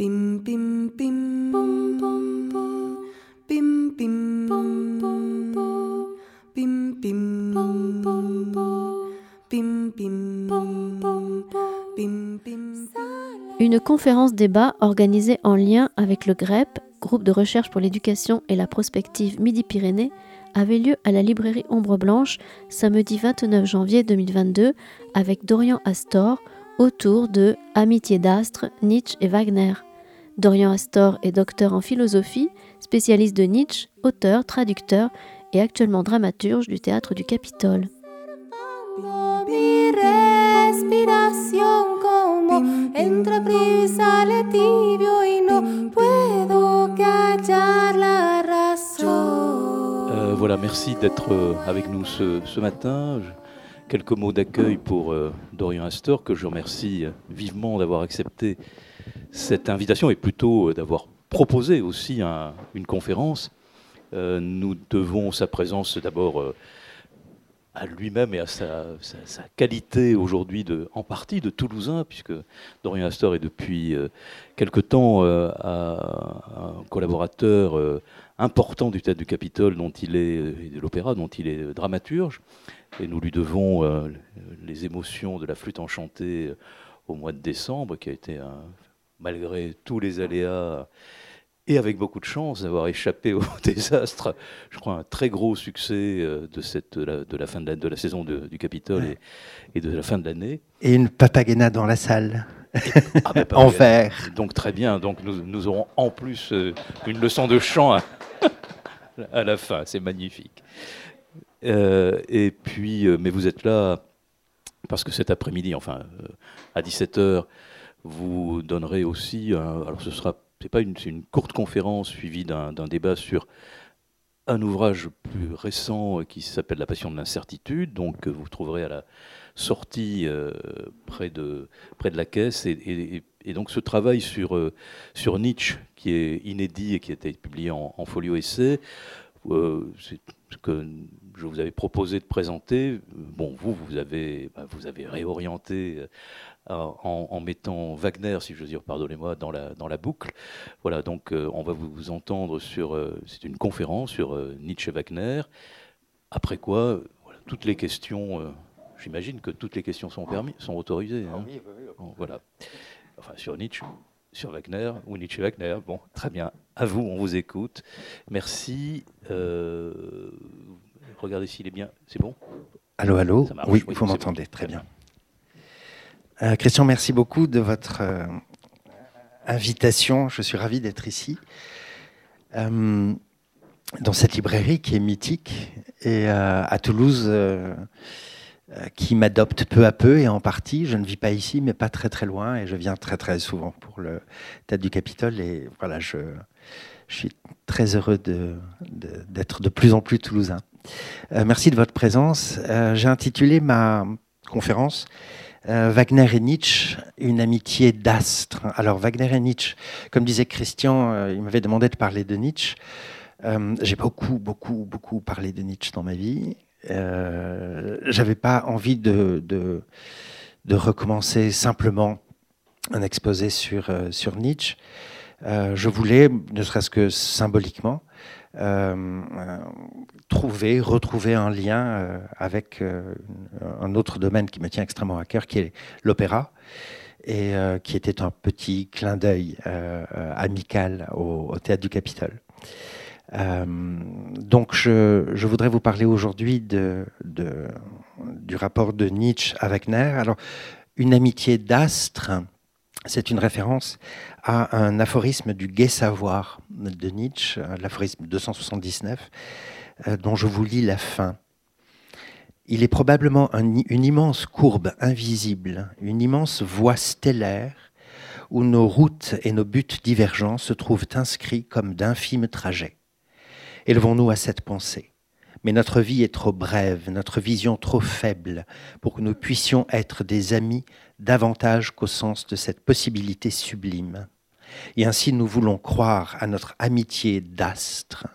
Une conférence débat organisée en lien avec le GREP, groupe de recherche pour l'éducation et la prospective Midi-Pyrénées, avait lieu à la librairie Ombre Blanche samedi 29 janvier 2022 avec Dorian Astor autour de Amitié d'Astre, Nietzsche et Wagner. Dorian Astor est docteur en philosophie, spécialiste de Nietzsche, auteur, traducteur et actuellement dramaturge du théâtre du Capitole. Euh, voilà, merci d'être euh, avec nous ce, ce matin. Je- Quelques mots d'accueil pour euh, Dorian Astor, que je remercie euh, vivement d'avoir accepté cette invitation et plutôt euh, d'avoir proposé aussi un- une conférence. Nous devons sa présence d'abord à lui-même et à sa, qualité aujourd'hui en partie de Toulousain, puisque Dorian Astor est depuis quelque temps un collaborateur important du théâtre du Capitole, dont il est et de l'opéra, dont il est dramaturge, et nous lui devons euh, les émotions de la flûte enchantée euh, au mois de décembre, qui a été un- malgré tous les aléas et avec beaucoup de chance d'avoir échappé au désastre, je crois un très gros succès euh, de, cette, de, la, de la fin de la, de la saison de- du Capitole et, et de la fin de l'année. Et une papagena dans la salle, Ah, bah, en verre. Donc très bien, donc nous, nous aurons en plus une leçon de chant à, à la fin, c'est magnifique. Euh, et puis, euh, mais vous êtes là parce que cet après-midi, enfin euh, à 17h, vous donnerez aussi, alors ce sera, c'est pas une, courte conférence suivie d'un débat sur un ouvrage plus récent qui s'appelle La passion de l'incertitude, donc vous trouverez à la sortie près, de, près de la caisse. Et, donc ce travail sur, sur Nietzsche, qui est inédit et qui a été publié en, folio essai, euh, c'est ce que je vous avais proposé de présenter. Bon, vous, vous avez, bah, vous avez réorienté euh, en, en mettant Wagner, si je veux dire, pardonnez-moi, dans la, dans la boucle. Voilà, donc euh, on va vous, entendre sur. euh, c'est une conférence sur euh, Nietzsche et Wagner. Après quoi, voilà, toutes les questions. J'imagine que toutes les questions sont permis, sont autorisées. hein. Bon, voilà. Enfin, sur Nietzsche, sur Wagner, ou Nietzsche et Wagner. Bon, très bien. À vous, on vous écoute. Merci. Regardez s'il est bien. C'est bon Allô, allô marche, Oui, vous m'entendez, bon. très bien. Euh, Christian, merci beaucoup de votre euh, invitation. Je suis ravi d'être ici. Euh, dans cette librairie qui est mythique et à Toulouse qui m'adopte peu à peu et en partie. Je ne vis pas ici, mais pas très très loin et je viens très très souvent pour le Tête du Capitole et voilà, je, je suis très heureux de- de- d'être de, plus en plus toulousain. Euh, merci de votre présence. Euh, J'ai intitulé ma conférence euh, Wagner et Nietzsche, une amitié d'astre. Alors Wagner et Nietzsche, comme disait Christian, il m'avait demandé de parler de Nietzsche. J'ai beaucoup, beaucoup, beaucoup parlé de Nietzsche dans ma vie. J'avais pas envie de, recommencer simplement un exposé sur, Nietzsche. Je voulais, ne serait-ce que symboliquement, trouver, retrouver un lien euh, avec euh, un autre domaine qui me tient extrêmement à cœur, qui est l'opéra, et euh, qui était un petit clin d'œil euh, euh, amical au, théâtre du Capitole. Euh, donc, je, voudrais vous parler aujourd'hui du rapport de Nietzsche à Wagner. Alors, une amitié d'astre, c'est une référence à un aphorisme du gai savoir de Nietzsche, l'aphorisme 279, euh, dont je vous lis la fin. Il est probablement une immense courbe invisible, une immense voie stellaire, où nos routes et nos buts divergents se trouvent inscrits comme d'infimes trajets. Élevons-nous à cette pensée. Mais notre vie est trop brève, notre vision trop faible pour que nous puissions être des amis davantage qu'au sens de cette possibilité sublime. Et ainsi nous voulons croire à notre amitié d'astre.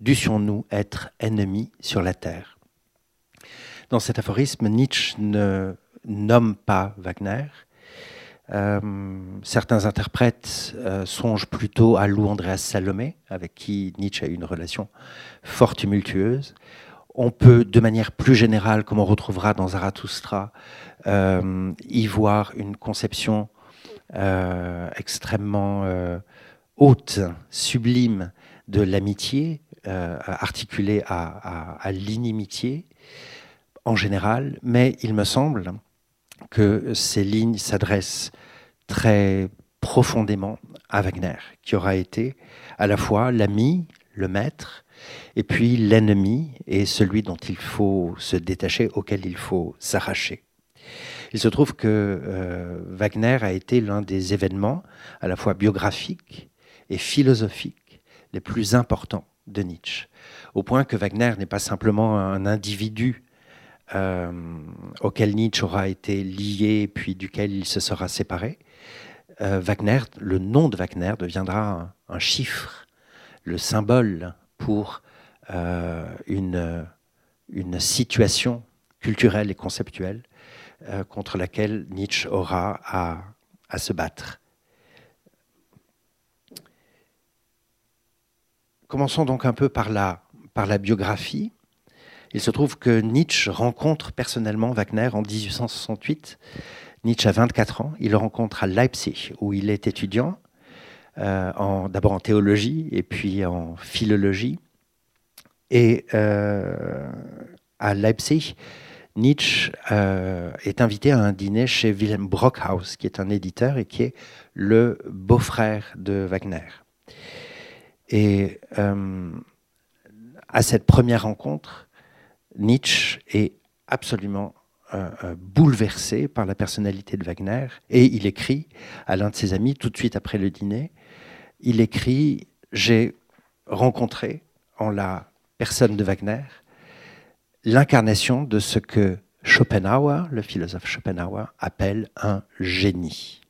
Dussions-nous être ennemis sur la terre Dans cet aphorisme, Nietzsche ne nomme pas Wagner, Euh, certains interprètes euh, songent plutôt à Lou Andreas Salomé, avec qui Nietzsche a eu une relation fort tumultueuse. On peut, de manière plus générale, comme on retrouvera dans Zarathustra, y voir une conception extrêmement haute, sublime de l'amitié, articulée à, à l'inimitié en général, mais il me semble que ces lignes s'adressent très profondément à Wagner, qui aura été à la fois l'ami, le maître, et puis l'ennemi et celui dont il faut se détacher, auquel il faut s'arracher. Il se trouve que euh, Wagner a été l'un des événements à la fois biographiques et philosophiques les plus importants de Nietzsche, au point que Wagner n'est pas simplement un individu euh, auquel Nietzsche aura été lié, puis duquel il se sera séparé, euh, Wagner, le nom de Wagner deviendra un, chiffre, le symbole pour une situation culturelle et conceptuelle contre laquelle Nietzsche aura à, se battre. Commençons donc un peu par la, par la biographie. Il se trouve que Nietzsche rencontre personnellement Wagner en 1868. Nietzsche a 24 ans. Il le rencontre à Leipzig, où il est étudiant, euh, d'abord en théologie et puis en philologie. Et euh, à Leipzig, Nietzsche euh, est invité à un dîner chez Wilhelm Brockhaus, qui est un éditeur et qui est le beau-frère de Wagner. Et à cette première rencontre, Nietzsche est absolument euh, euh, bouleversé par la personnalité de Wagner et il écrit à l'un de ses amis tout de suite après le dîner, il écrit J'ai rencontré en la personne de Wagner l'incarnation de ce que Schopenhauer, le philosophe Schopenhauer, appelle un génie.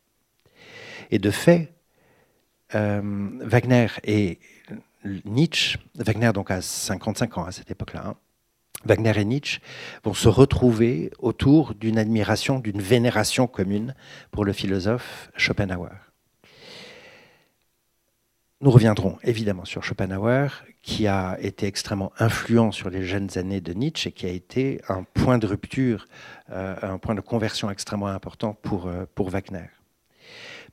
Et de fait, euh, Wagner et Nietzsche, Wagner donc a 55 ans à cette époque-là, hein, Wagner et Nietzsche vont se retrouver autour d'une admiration, d'une vénération commune pour le philosophe Schopenhauer. Nous reviendrons évidemment sur Schopenhauer, qui a été extrêmement influent sur les jeunes années de Nietzsche et qui a été un point de rupture, euh, un point de conversion extrêmement important pour, euh, pour Wagner.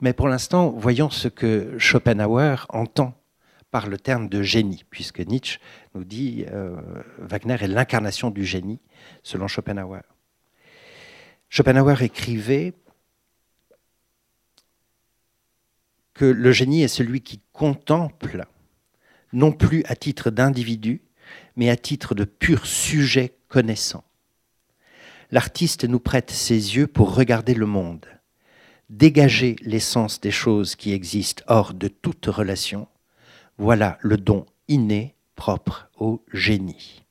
Mais pour l'instant, voyons ce que Schopenhauer entend par le terme de génie, puisque Nietzsche nous dit euh, Wagner est l'incarnation du génie, selon Schopenhauer. Schopenhauer écrivait que le génie est celui qui contemple, non plus à titre d'individu, mais à titre de pur sujet connaissant. L'artiste nous prête ses yeux pour regarder le monde, dégager l'essence des choses qui existent hors de toute relation, voilà le don inné propre au génie.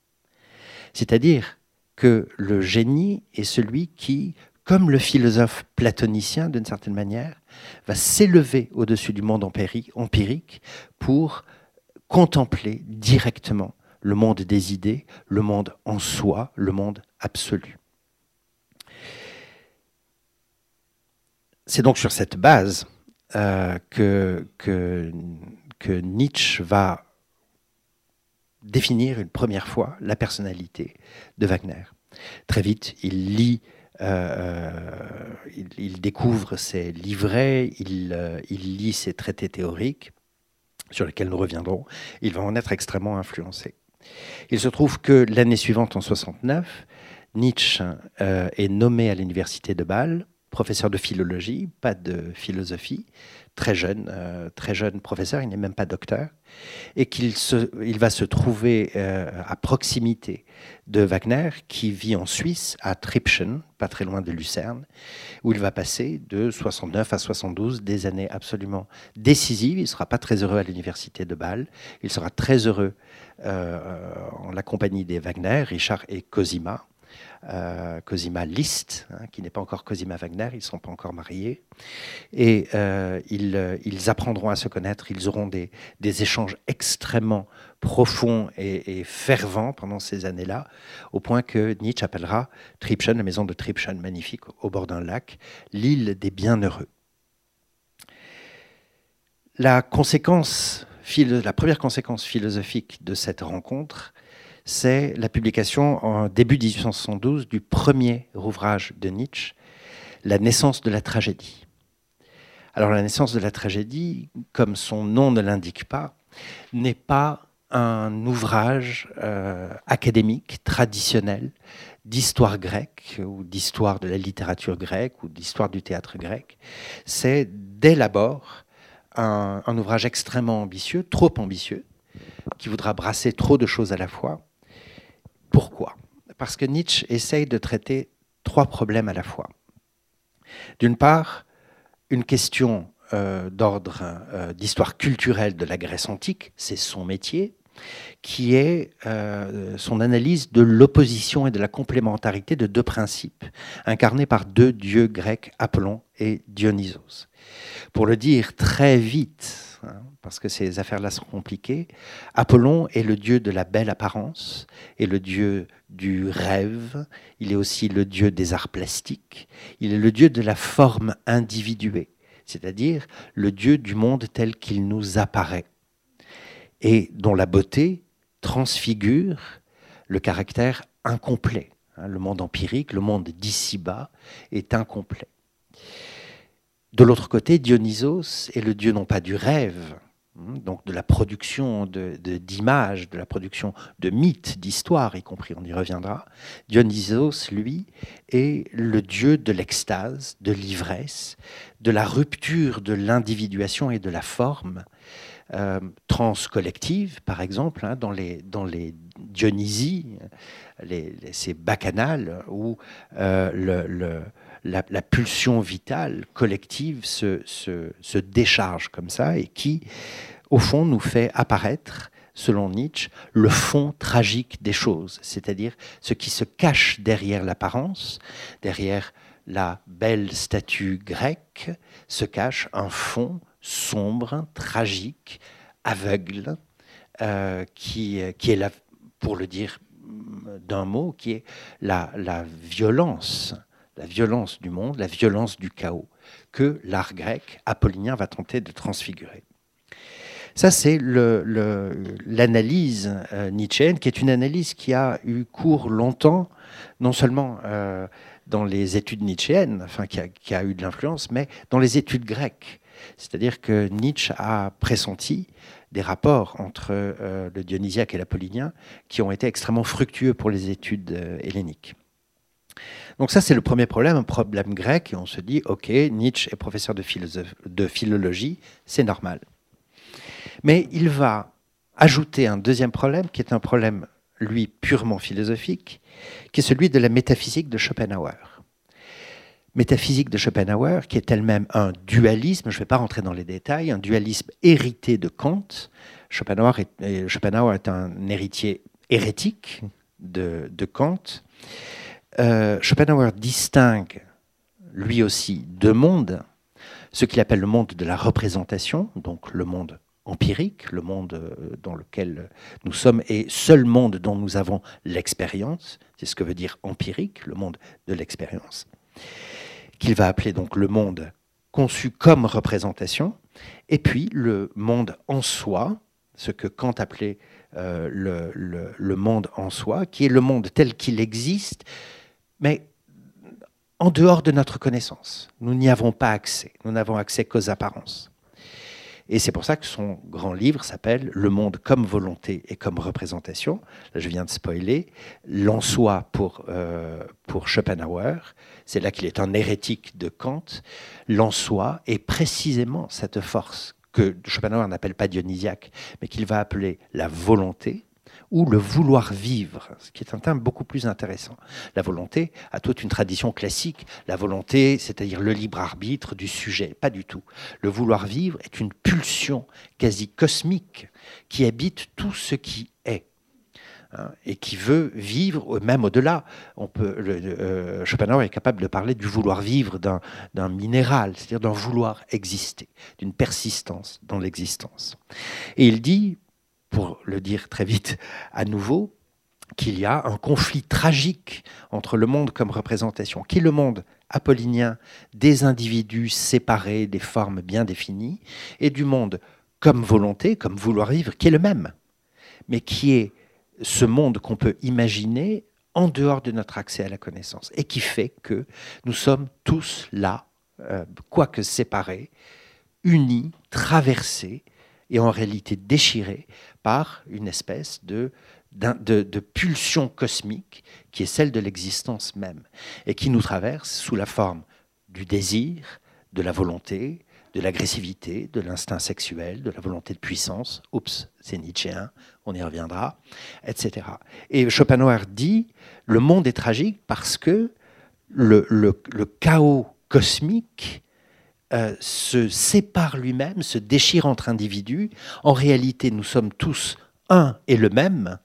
C'est-à-dire que le génie est celui qui, comme le philosophe platonicien d'une certaine manière, va s'élever au-dessus du monde empirique pour contempler directement le monde des idées, le monde en soi, le monde absolu. C'est donc sur cette base euh, que, Nietzsche va définir une première fois la personnalité de Wagner. Très vite, il lit, euh, euh, découvre ses livrets, il, lit ses traités théoriques, sur lesquels nous reviendrons. Il va en être extrêmement influencé. Il se trouve que l'année suivante, en 69, Nietzsche est nommé à l'université de Bâle professeur de philologie, pas de philosophie, très jeune, euh, très jeune professeur, il n'est même pas docteur, et qu'il il va se trouver euh, à proximité de Wagner, qui vit en Suisse, à Tripschen, pas très loin de Lucerne, où il va passer de 69 à 72, des années absolument décisives. Il ne sera pas très heureux à l'université de Bâle, il sera très heureux euh, en la compagnie des Wagner, Richard et Cosima. Euh, Cosima Liszt, hein, qui n'est pas encore Cosima Wagner, ils ne sont pas encore mariés. Et euh, euh, ils, apprendront à se connaître, ils auront des, échanges extrêmement profonds et, fervents pendant ces années-là, au point que Nietzsche appellera Tripschen, la maison de Tripschen, magnifique, au bord d'un lac, l'île des bienheureux. La, conséquence, la première conséquence philosophique de cette rencontre, c'est la publication en début 1872 du premier ouvrage de Nietzsche, La naissance de la tragédie. Alors la naissance de la tragédie, comme son nom ne l'indique pas, n'est pas un ouvrage euh, académique traditionnel d'histoire grecque ou d'histoire de la littérature grecque ou d'histoire du théâtre grec. C'est dès l'abord un, un, ouvrage extrêmement ambitieux, trop ambitieux, qui voudra brasser trop de choses à la fois. Pourquoi Parce que Nietzsche essaye de traiter trois problèmes à la fois. D'une part, une question euh, d'ordre euh, d'histoire culturelle de la Grèce antique, c'est son métier, qui est euh, son analyse de l'opposition et de la complémentarité de deux principes, incarnés par deux dieux grecs, Apollon et Dionysos. Pour le dire très vite, parce que ces affaires-là sont compliquées, Apollon est le dieu de la belle apparence et le dieu du rêve, il est aussi le dieu des arts plastiques, il est le dieu de la forme individuée, c'est-à-dire le dieu du monde tel qu'il nous apparaît et dont la beauté transfigure le caractère incomplet. Hein, le monde empirique, le monde d'ici-bas est incomplet. De l'autre côté, Dionysos est le dieu non pas du rêve, donc de la production d'images, de, de, la production de mythes, d'histoires, y compris, on y reviendra. Dionysos, lui, est le dieu de l'extase, de l'ivresse, de la rupture de l'individuation et de la forme, euh, transcollectives, par exemple, hein, dans, les, dans les Dionysies, les, ces bacchanales, où euh, le, la, pulsion vitale collective se, décharge comme ça et qui, au fond, nous fait apparaître, selon Nietzsche, le fond tragique des choses, c'est-à-dire ce qui se cache derrière l'apparence, derrière la belle statue grecque, se cache un fond sombre, tragique, aveugle, euh, qui, est, pour le dire d'un mot, qui est la, violence, la violence du monde, la violence du chaos, que l'art grec apollinien va tenter de transfigurer. Ça, c'est l'analyse le, euh, qui est une analyse qui a eu cours longtemps, non seulement euh, dans les études nietzschéennes, enfin qui a, eu de l'influence, mais dans les études grecques. C'est-à-dire que Nietzsche a pressenti des rapports entre euh, le dionysiaque et l'apollinien qui ont été extrêmement fructueux pour les études helléniques. Donc ça, c'est le premier problème, un problème grec, et on se dit, ok, Nietzsche est professeur de, philologie, c'est normal. Mais il va ajouter un deuxième problème, qui est un problème, lui, purement philosophique, qui est celui de la métaphysique de Schopenhauer métaphysique de Schopenhauer, qui est elle-même un dualisme, je ne vais pas rentrer dans les détails, un dualisme hérité de Kant. Schopenhauer est un héritier hérétique de, Kant. Euh, Schopenhauer distingue lui aussi deux mondes, ce qu'il appelle le monde de la représentation, donc le monde empirique, le monde euh, dans lequel nous sommes, et seul monde dont nous avons l'expérience, c'est ce que veut dire empirique, le monde de l'expérience qu'il va appeler donc le monde conçu comme représentation, et puis le monde en soi, ce que Kant appelait euh, le, le, monde en soi, qui est le monde tel qu'il existe, mais en dehors de notre connaissance. Nous n'y avons pas accès, nous n'avons accès qu'aux apparences. Et c'est pour ça que son grand livre s'appelle Le monde comme volonté et comme représentation. Là, je viens de spoiler. L'en soi pour, euh, pour Schopenhauer, c'est là qu'il est un hérétique de Kant. L'en soi est précisément cette force que Schopenhauer n'appelle pas dionysiaque, mais qu'il va appeler la volonté, ou le vouloir vivre, ce qui est un terme beaucoup plus intéressant. La volonté a toute une tradition classique. La volonté, c'est-à-dire le libre arbitre du sujet, pas du tout. Le vouloir vivre est une pulsion quasi cosmique qui habite tout ce qui est hein, et qui veut vivre, même au-delà. On peut, euh, Schopenhauer est capable de parler du vouloir vivre d'un minéral, c'est-à-dire d'un vouloir exister, d'une persistance dans l'existence. Et il dit, pour le dire très vite à nouveau, qu'il y a un conflit tragique entre le monde comme représentation, qui est le monde? Apollinien des individus séparés, des formes bien définies, et du monde comme volonté, comme vouloir vivre, qui est le même, mais qui est ce monde qu'on peut imaginer en dehors de notre accès à la connaissance, et qui fait que nous sommes tous là, euh, quoique séparés, unis, traversés, et en réalité déchirés par une espèce de pulsion cosmique qui est celle de l'existence même et qui nous traverse sous la forme du désir, de la volonté, de l'agressivité, de l'instinct sexuel, de la volonté de puissance. Oups, c'est nietzschéen, on y reviendra, etc. Et Schopenhauer dit le monde est tragique parce que le, chaos cosmique euh, se sépare lui-même, se déchire entre individus. En réalité, nous sommes tous un et le même,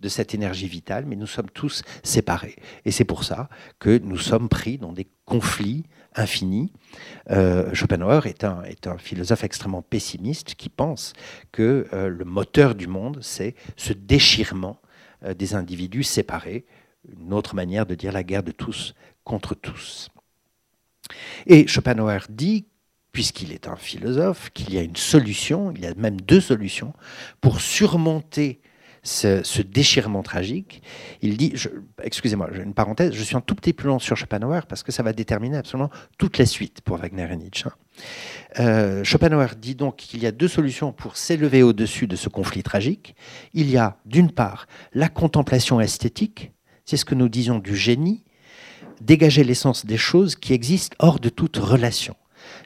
de cette énergie vitale, mais nous sommes tous séparés. Et c'est pour ça que nous sommes pris dans des conflits infinis. Euh, Schopenhauer est un, est un, philosophe extrêmement pessimiste qui pense que euh, le moteur du monde, c'est ce déchirement des individus séparés, une autre manière de dire la guerre de tous contre tous. Et Schopenhauer dit puisqu'il est un philosophe, qu'il y a une solution, il y a même deux solutions, pour surmonter ce, déchirement tragique. Il dit, excusez-moi, une parenthèse, je suis un tout petit peu long sur Schopenhauer parce que ça va déterminer absolument toute la suite pour Wagner et Nietzsche. Hein. Euh, Schopenhauer dit donc qu'il y a deux solutions pour s'élever au-dessus de ce conflit tragique. Il y a d'une part la contemplation esthétique, c'est ce que nous disions du génie, dégager l'essence des choses qui existent hors de toute relation.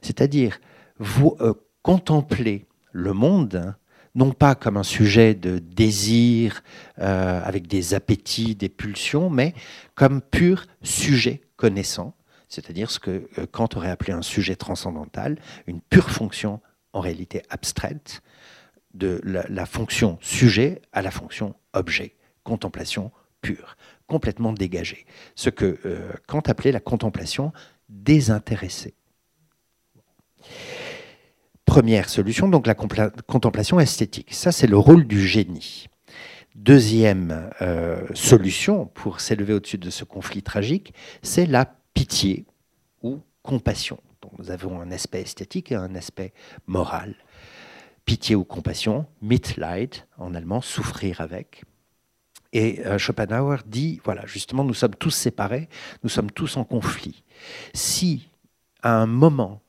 C'est-à-dire vous euh, contempler le monde non pas comme un sujet de désir euh, avec des appétits, des pulsions, mais comme pur sujet connaissant, c'est-à-dire ce que euh, Kant aurait appelé un sujet transcendantal, une pure fonction en réalité abstraite de la, fonction sujet à la fonction objet, contemplation pure, complètement dégagée, ce que euh, Kant appelait la contemplation désintéressée. Première solution, donc la contemplation esthétique. Ça, c'est le rôle du génie. Deuxième euh, solution pour s'élever au-dessus de ce conflit tragique, c'est la pitié ou compassion. Donc, nous avons un aspect esthétique et un aspect moral. Pitié ou compassion, Mitleid en allemand, souffrir avec. Et euh, Schopenhauer dit, voilà, justement, nous sommes tous séparés, nous sommes tous en conflit. Si à un moment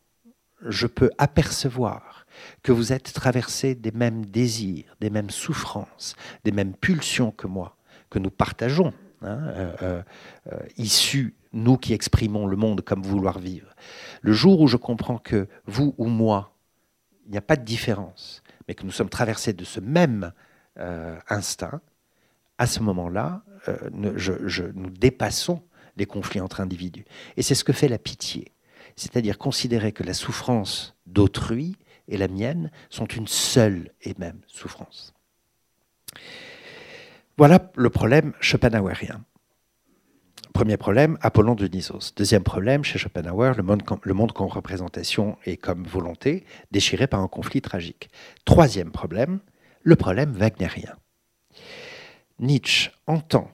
je peux apercevoir que vous êtes traversé des mêmes désirs, des mêmes souffrances, des mêmes pulsions que moi, que nous partageons, hein, euh, euh, issus, nous qui exprimons le monde comme vouloir vivre. Le jour où je comprends que vous ou moi, il n'y a pas de différence, mais que nous sommes traversés de ce même instinct, à ce moment-là, nous dépassons les conflits entre individus. Et c'est ce que fait la pitié c'est-à-dire considérer que la souffrance d'autrui et la mienne sont une seule et même souffrance. Voilà le problème schopenhauerien. Premier problème, Apollon de Nisos. Deuxième problème, chez Schopenhauer, le monde, le monde comme représentation et comme volonté, déchiré par un conflit tragique. Troisième problème, le problème wagnérien. Nietzsche entend,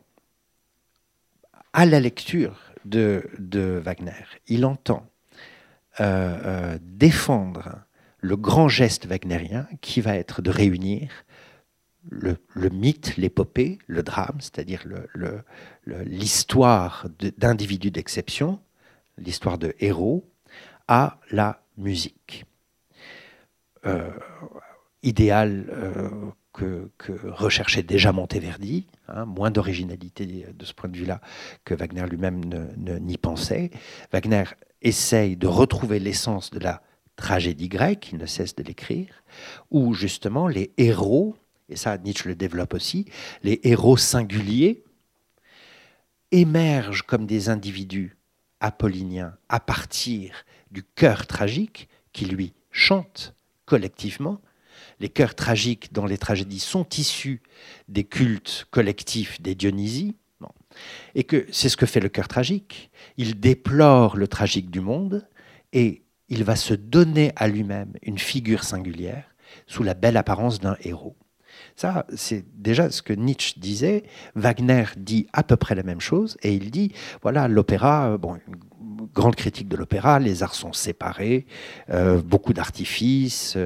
à la lecture de, Wagner, il entend euh, euh, défendre le grand geste wagnérien qui va être de réunir le, mythe, l'épopée, le drame, c'est-à-dire l'histoire d'individus d'exception, l'histoire de héros, à la musique. Euh, idéal que, recherchait déjà Monteverdi, hein, moins d'originalité de ce point de vue-là que Wagner lui-même n'y pensait. Wagner essaye de retrouver l'essence de la tragédie grecque, il ne cesse de l'écrire, où justement les héros, et ça Nietzsche le développe aussi, les héros singuliers émergent comme des individus apolliniens à partir du cœur tragique qui lui chante collectivement. Les chœurs tragiques dans les tragédies sont issus des cultes collectifs des Dionysies, et que c'est ce que fait le cœur tragique. Il déplore le tragique du monde et il va se donner à lui-même une figure singulière sous la belle apparence d'un héros. Ça, c'est déjà ce que Nietzsche disait. Wagner dit à peu près la même chose, et il dit, voilà, l'opéra, bon, grande critique de l'opéra, les arts sont séparés, euh, beaucoup d'artifices,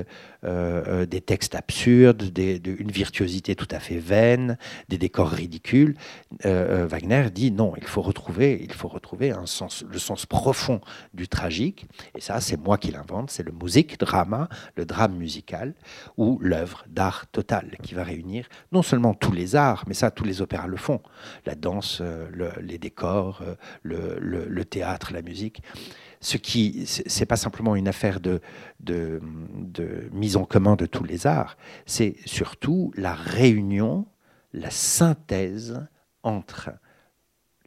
euh, des textes absurdes, une virtuosité tout à fait vaine, des décors ridicules. Wagner dit non, il faut retrouver, il faut retrouver un sens, le sens profond du tragique. Et ça, c'est moi qui l'invente, c'est le musique drama, le drame musical, ou l'œuvre d'art total qui va réunir non seulement tous les arts, mais ça, tous les opéras le font, la danse, les décors, le théâtre, la musique. Ce qui, c'est pas simplement une affaire de, de, mise en commun de tous les arts, c'est surtout la réunion, la synthèse entre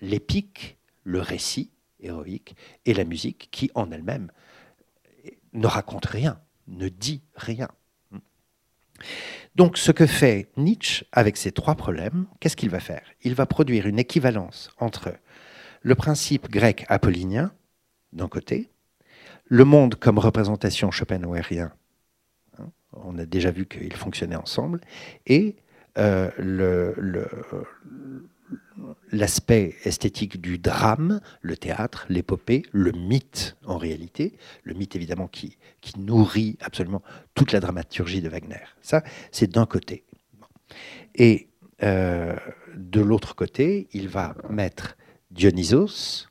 l'épique, le récit héroïque et la musique qui en elle-même ne raconte rien, ne dit rien. Donc ce que fait Nietzsche avec ces trois problèmes, qu'est-ce qu'il va faire? Il va produire une équivalence entre le principe grec apollinien, d'un côté, le monde comme représentation schopenhauerien, hein, on a déjà vu qu'ils fonctionnaient ensemble, et euh, l'aspect esthétique du drame, le théâtre, l'épopée, le mythe en réalité, le mythe évidemment qui, nourrit absolument toute la dramaturgie de Wagner. Ça, c'est d'un côté. Et euh, de l'autre côté, il va mettre Dionysos,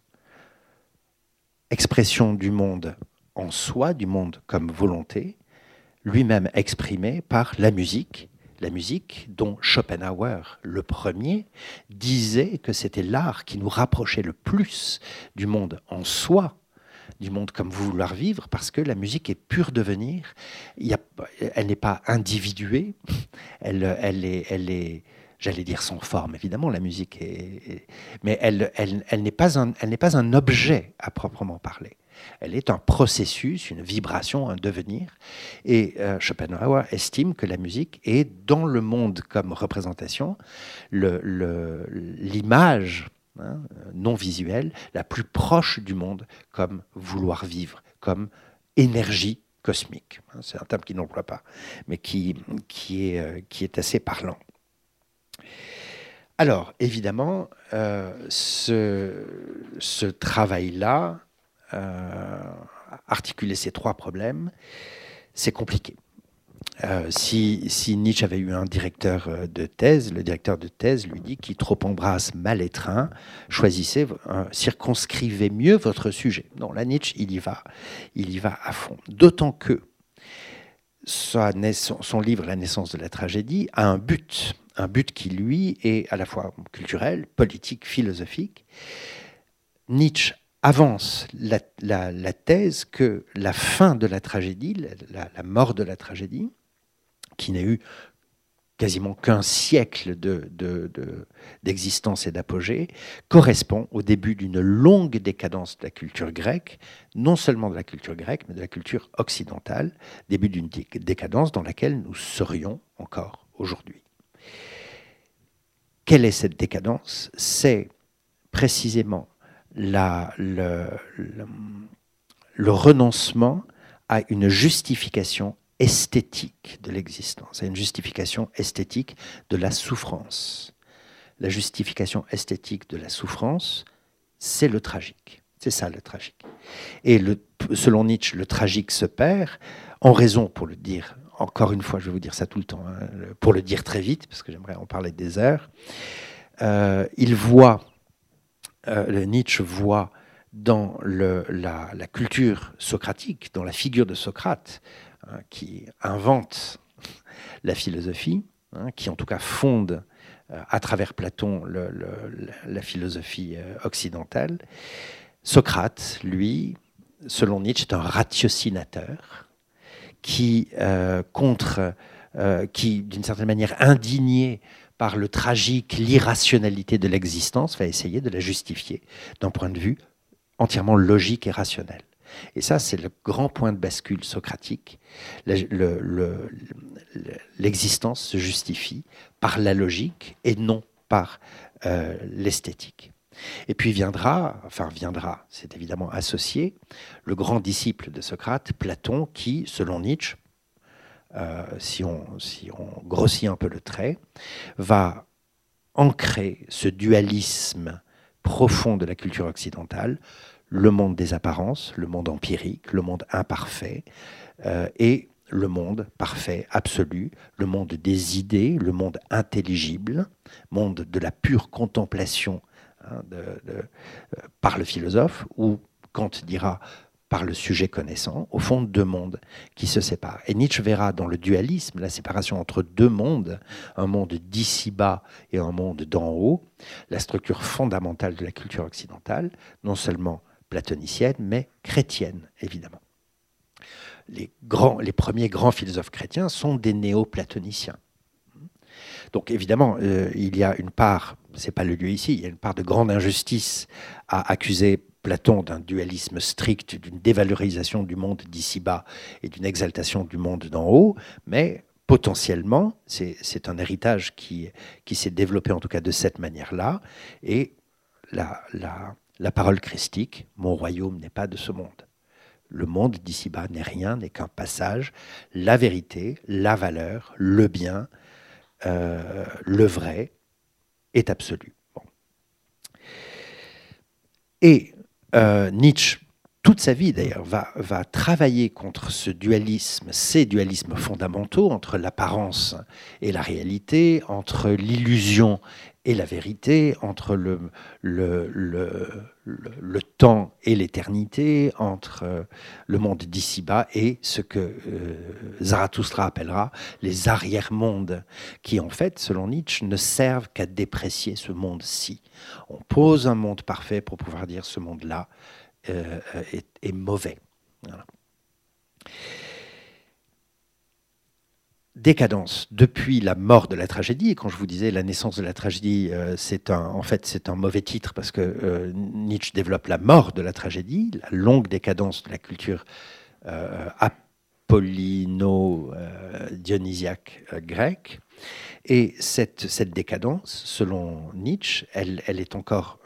expression du monde en soi, du monde comme volonté, lui-même exprimé par la musique, la musique dont Schopenhauer, le premier, disait que c'était l'art qui nous rapprochait le plus du monde en soi, du monde comme vouloir vivre, parce que la musique est pure devenir, elle n'est pas individuée. Elle est j'allais dire sans forme, évidemment, la musique est, mais elle, elle, elle n'est pas, un, elle pas un objet à proprement parler. Elle est un processus, une vibration, un devenir. Et euh, Schopenhauer estime que la musique est, dans le monde comme représentation, l'image hein, non visuelle la plus proche du monde comme vouloir vivre, comme énergie cosmique. C'est un terme qu'il n'emploie pas, mais qui, qui, est, euh, qui est assez parlant. Alors, évidemment, euh, ce, travail-là, euh, articuler ces trois problèmes, c'est compliqué. Euh, si, Nietzsche avait eu un directeur de thèse, le directeur de thèse lui dit qui trop embrasse mal étreint, choisissez, circonscrivez mieux votre sujet. Non, là Nietzsche, il y va, il y va à fond. D'autant que son livre La naissance de la tragédie a un but un but qui, lui, est à la fois culturel, politique, philosophique. Nietzsche avance la, thèse que la fin de la tragédie, la, mort de la tragédie, qui n'a eu quasiment qu'un siècle d'existence de, et d'apogée, correspond au début d'une longue décadence de la culture grecque, non seulement de la culture grecque, mais de la culture occidentale, début d'une décadence dans laquelle nous serions encore aujourd'hui. Quelle est cette décadence? C'est précisément le, renoncement à une justification esthétique de l'existence, à une justification esthétique de la souffrance. La justification esthétique de la souffrance, c'est le tragique. C'est ça le tragique. Et selon Nietzsche, le tragique se perd en raison, pour le dire encore une fois, je vais vous dire ça tout le temps, hein, pour le dire très vite, parce que j'aimerais en parler des heures. Euh, il voit, euh, Nietzsche voit dans la, culture socratique, dans la figure de Socrate, hein, qui invente la philosophie, hein, qui en tout cas fonde euh, à travers Platon la philosophie occidentale. Socrate, lui, selon Nietzsche, est un ratiocinateur qui, euh, euh, qui d'une certaine manière indigné par le tragique, l'irrationalité de l'existence, va essayer de la justifier d'un point de vue entièrement logique et rationnel. Et ça, c'est le grand point de bascule socratique. L'existence se justifie par la logique et non par euh, l'esthétique. Et puis viendra, enfin viendra, c'est évidemment associé, le grand disciple de Socrate, Platon, qui, selon Nietzsche, euh, si, on, si on grossit un peu le trait, va ancrer ce dualisme profond de la culture occidentale, le monde des apparences, le monde empirique, le monde imparfait, euh, et le monde parfait, absolu, le monde des idées, le monde intelligible, monde de la pure contemplation hein, euh, par le philosophe, ou Kant dira par le sujet connaissant, au fond deux mondes qui se séparent. Et Nietzsche verra dans le dualisme la séparation entre deux mondes, un monde d'ici-bas et un monde d'en haut, la structure fondamentale de la culture occidentale, non seulement platonicienne, mais chrétienne, évidemment. Les, grands, les premiers grands philosophes chrétiens sont des néo-platoniciens. Donc évidemment, euh, il y a une part, c'est pas le lieu ici, il y a une part de grande injustice à accuser Platon d'un dualisme strict, d'une dévalorisation du monde d'ici-bas et d'une exaltation du monde d'en haut, mais potentiellement, c'est un héritage qui, qui s'est développé en tout cas de cette manière-là, et la, la, la parole christique, mon royaume n'est pas de ce monde. Le monde d'ici-bas n'est rien, n'est qu'un passage. La vérité, la valeur, le bien, euh, le vrai est absolu. Et euh, Nietzsche, toute sa vie d'ailleurs, va, va, travailler contre ce dualisme, ces dualismes fondamentaux entre l'apparence et la réalité, entre l'illusion et la vérité, entre le, le, le, le temps et l'éternité, entre euh, le monde d'ici-bas et ce que euh, Zarathustra appellera les arrière-mondes, qui en fait, selon Nietzsche, ne servent qu'à déprécier ce monde-ci. On pose un monde parfait pour pouvoir dire ce monde-là euh, est, mauvais. Décadence depuis la mort de la tragédie. Et quand je vous disais la naissance de la tragédie, euh, c'est un, en fait c'est un mauvais titre parce que euh, Nietzsche développe la mort de la tragédie, la longue décadence de la culture euh, apollino-dionysiaque grecque. Et cette, cette, décadence, selon Nietzsche, elle, elle est encore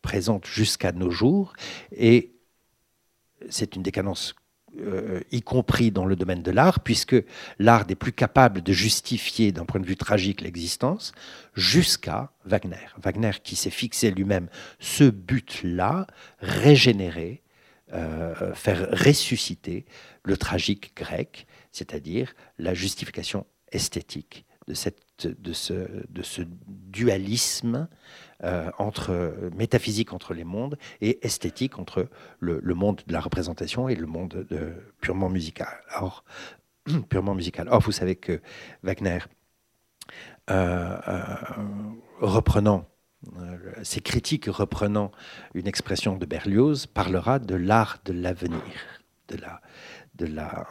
présente jusqu'à nos jours. Et c'est une décadence euh, y compris dans le domaine de l'art, puisque l'art n'est plus capable de justifier d'un point de vue tragique l'existence, jusqu'à Wagner. Wagner qui s'est fixé lui-même ce but-là, régénérer, euh, faire ressusciter le tragique grec, c'est-à-dire la justification esthétique de, cette, de, ce, de ce dualisme euh, entre métaphysique entre les mondes et esthétique entre le, monde de la représentation et le monde de, purement musical. Or, purement musical. Or, vous savez que Wagner, euh, euh, reprenant ses critiques reprenant une expression de Berlioz, parlera de l'art de l'avenir, de la, de, la,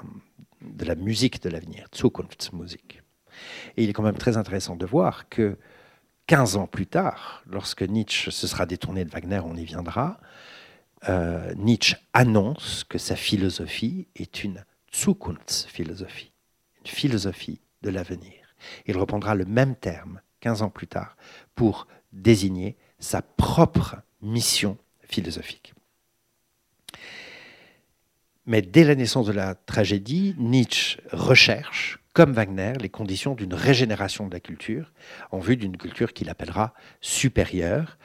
de la musique de l'avenir, Zukunftsmusik. Et il est quand même très intéressant de voir que 15 ans plus tard, lorsque Nietzsche se sera détourné de Wagner, on y viendra, euh, Nietzsche annonce que sa philosophie est une Zukunftsphilosophie, une philosophie de l'avenir. Il reprendra le même terme 15 ans plus tard pour désigner sa propre mission philosophique. Mais dès la naissance de la tragédie, Nietzsche recherche comme Wagner, les conditions d'une régénération de la culture en vue d'une culture qu'il appellera supérieure,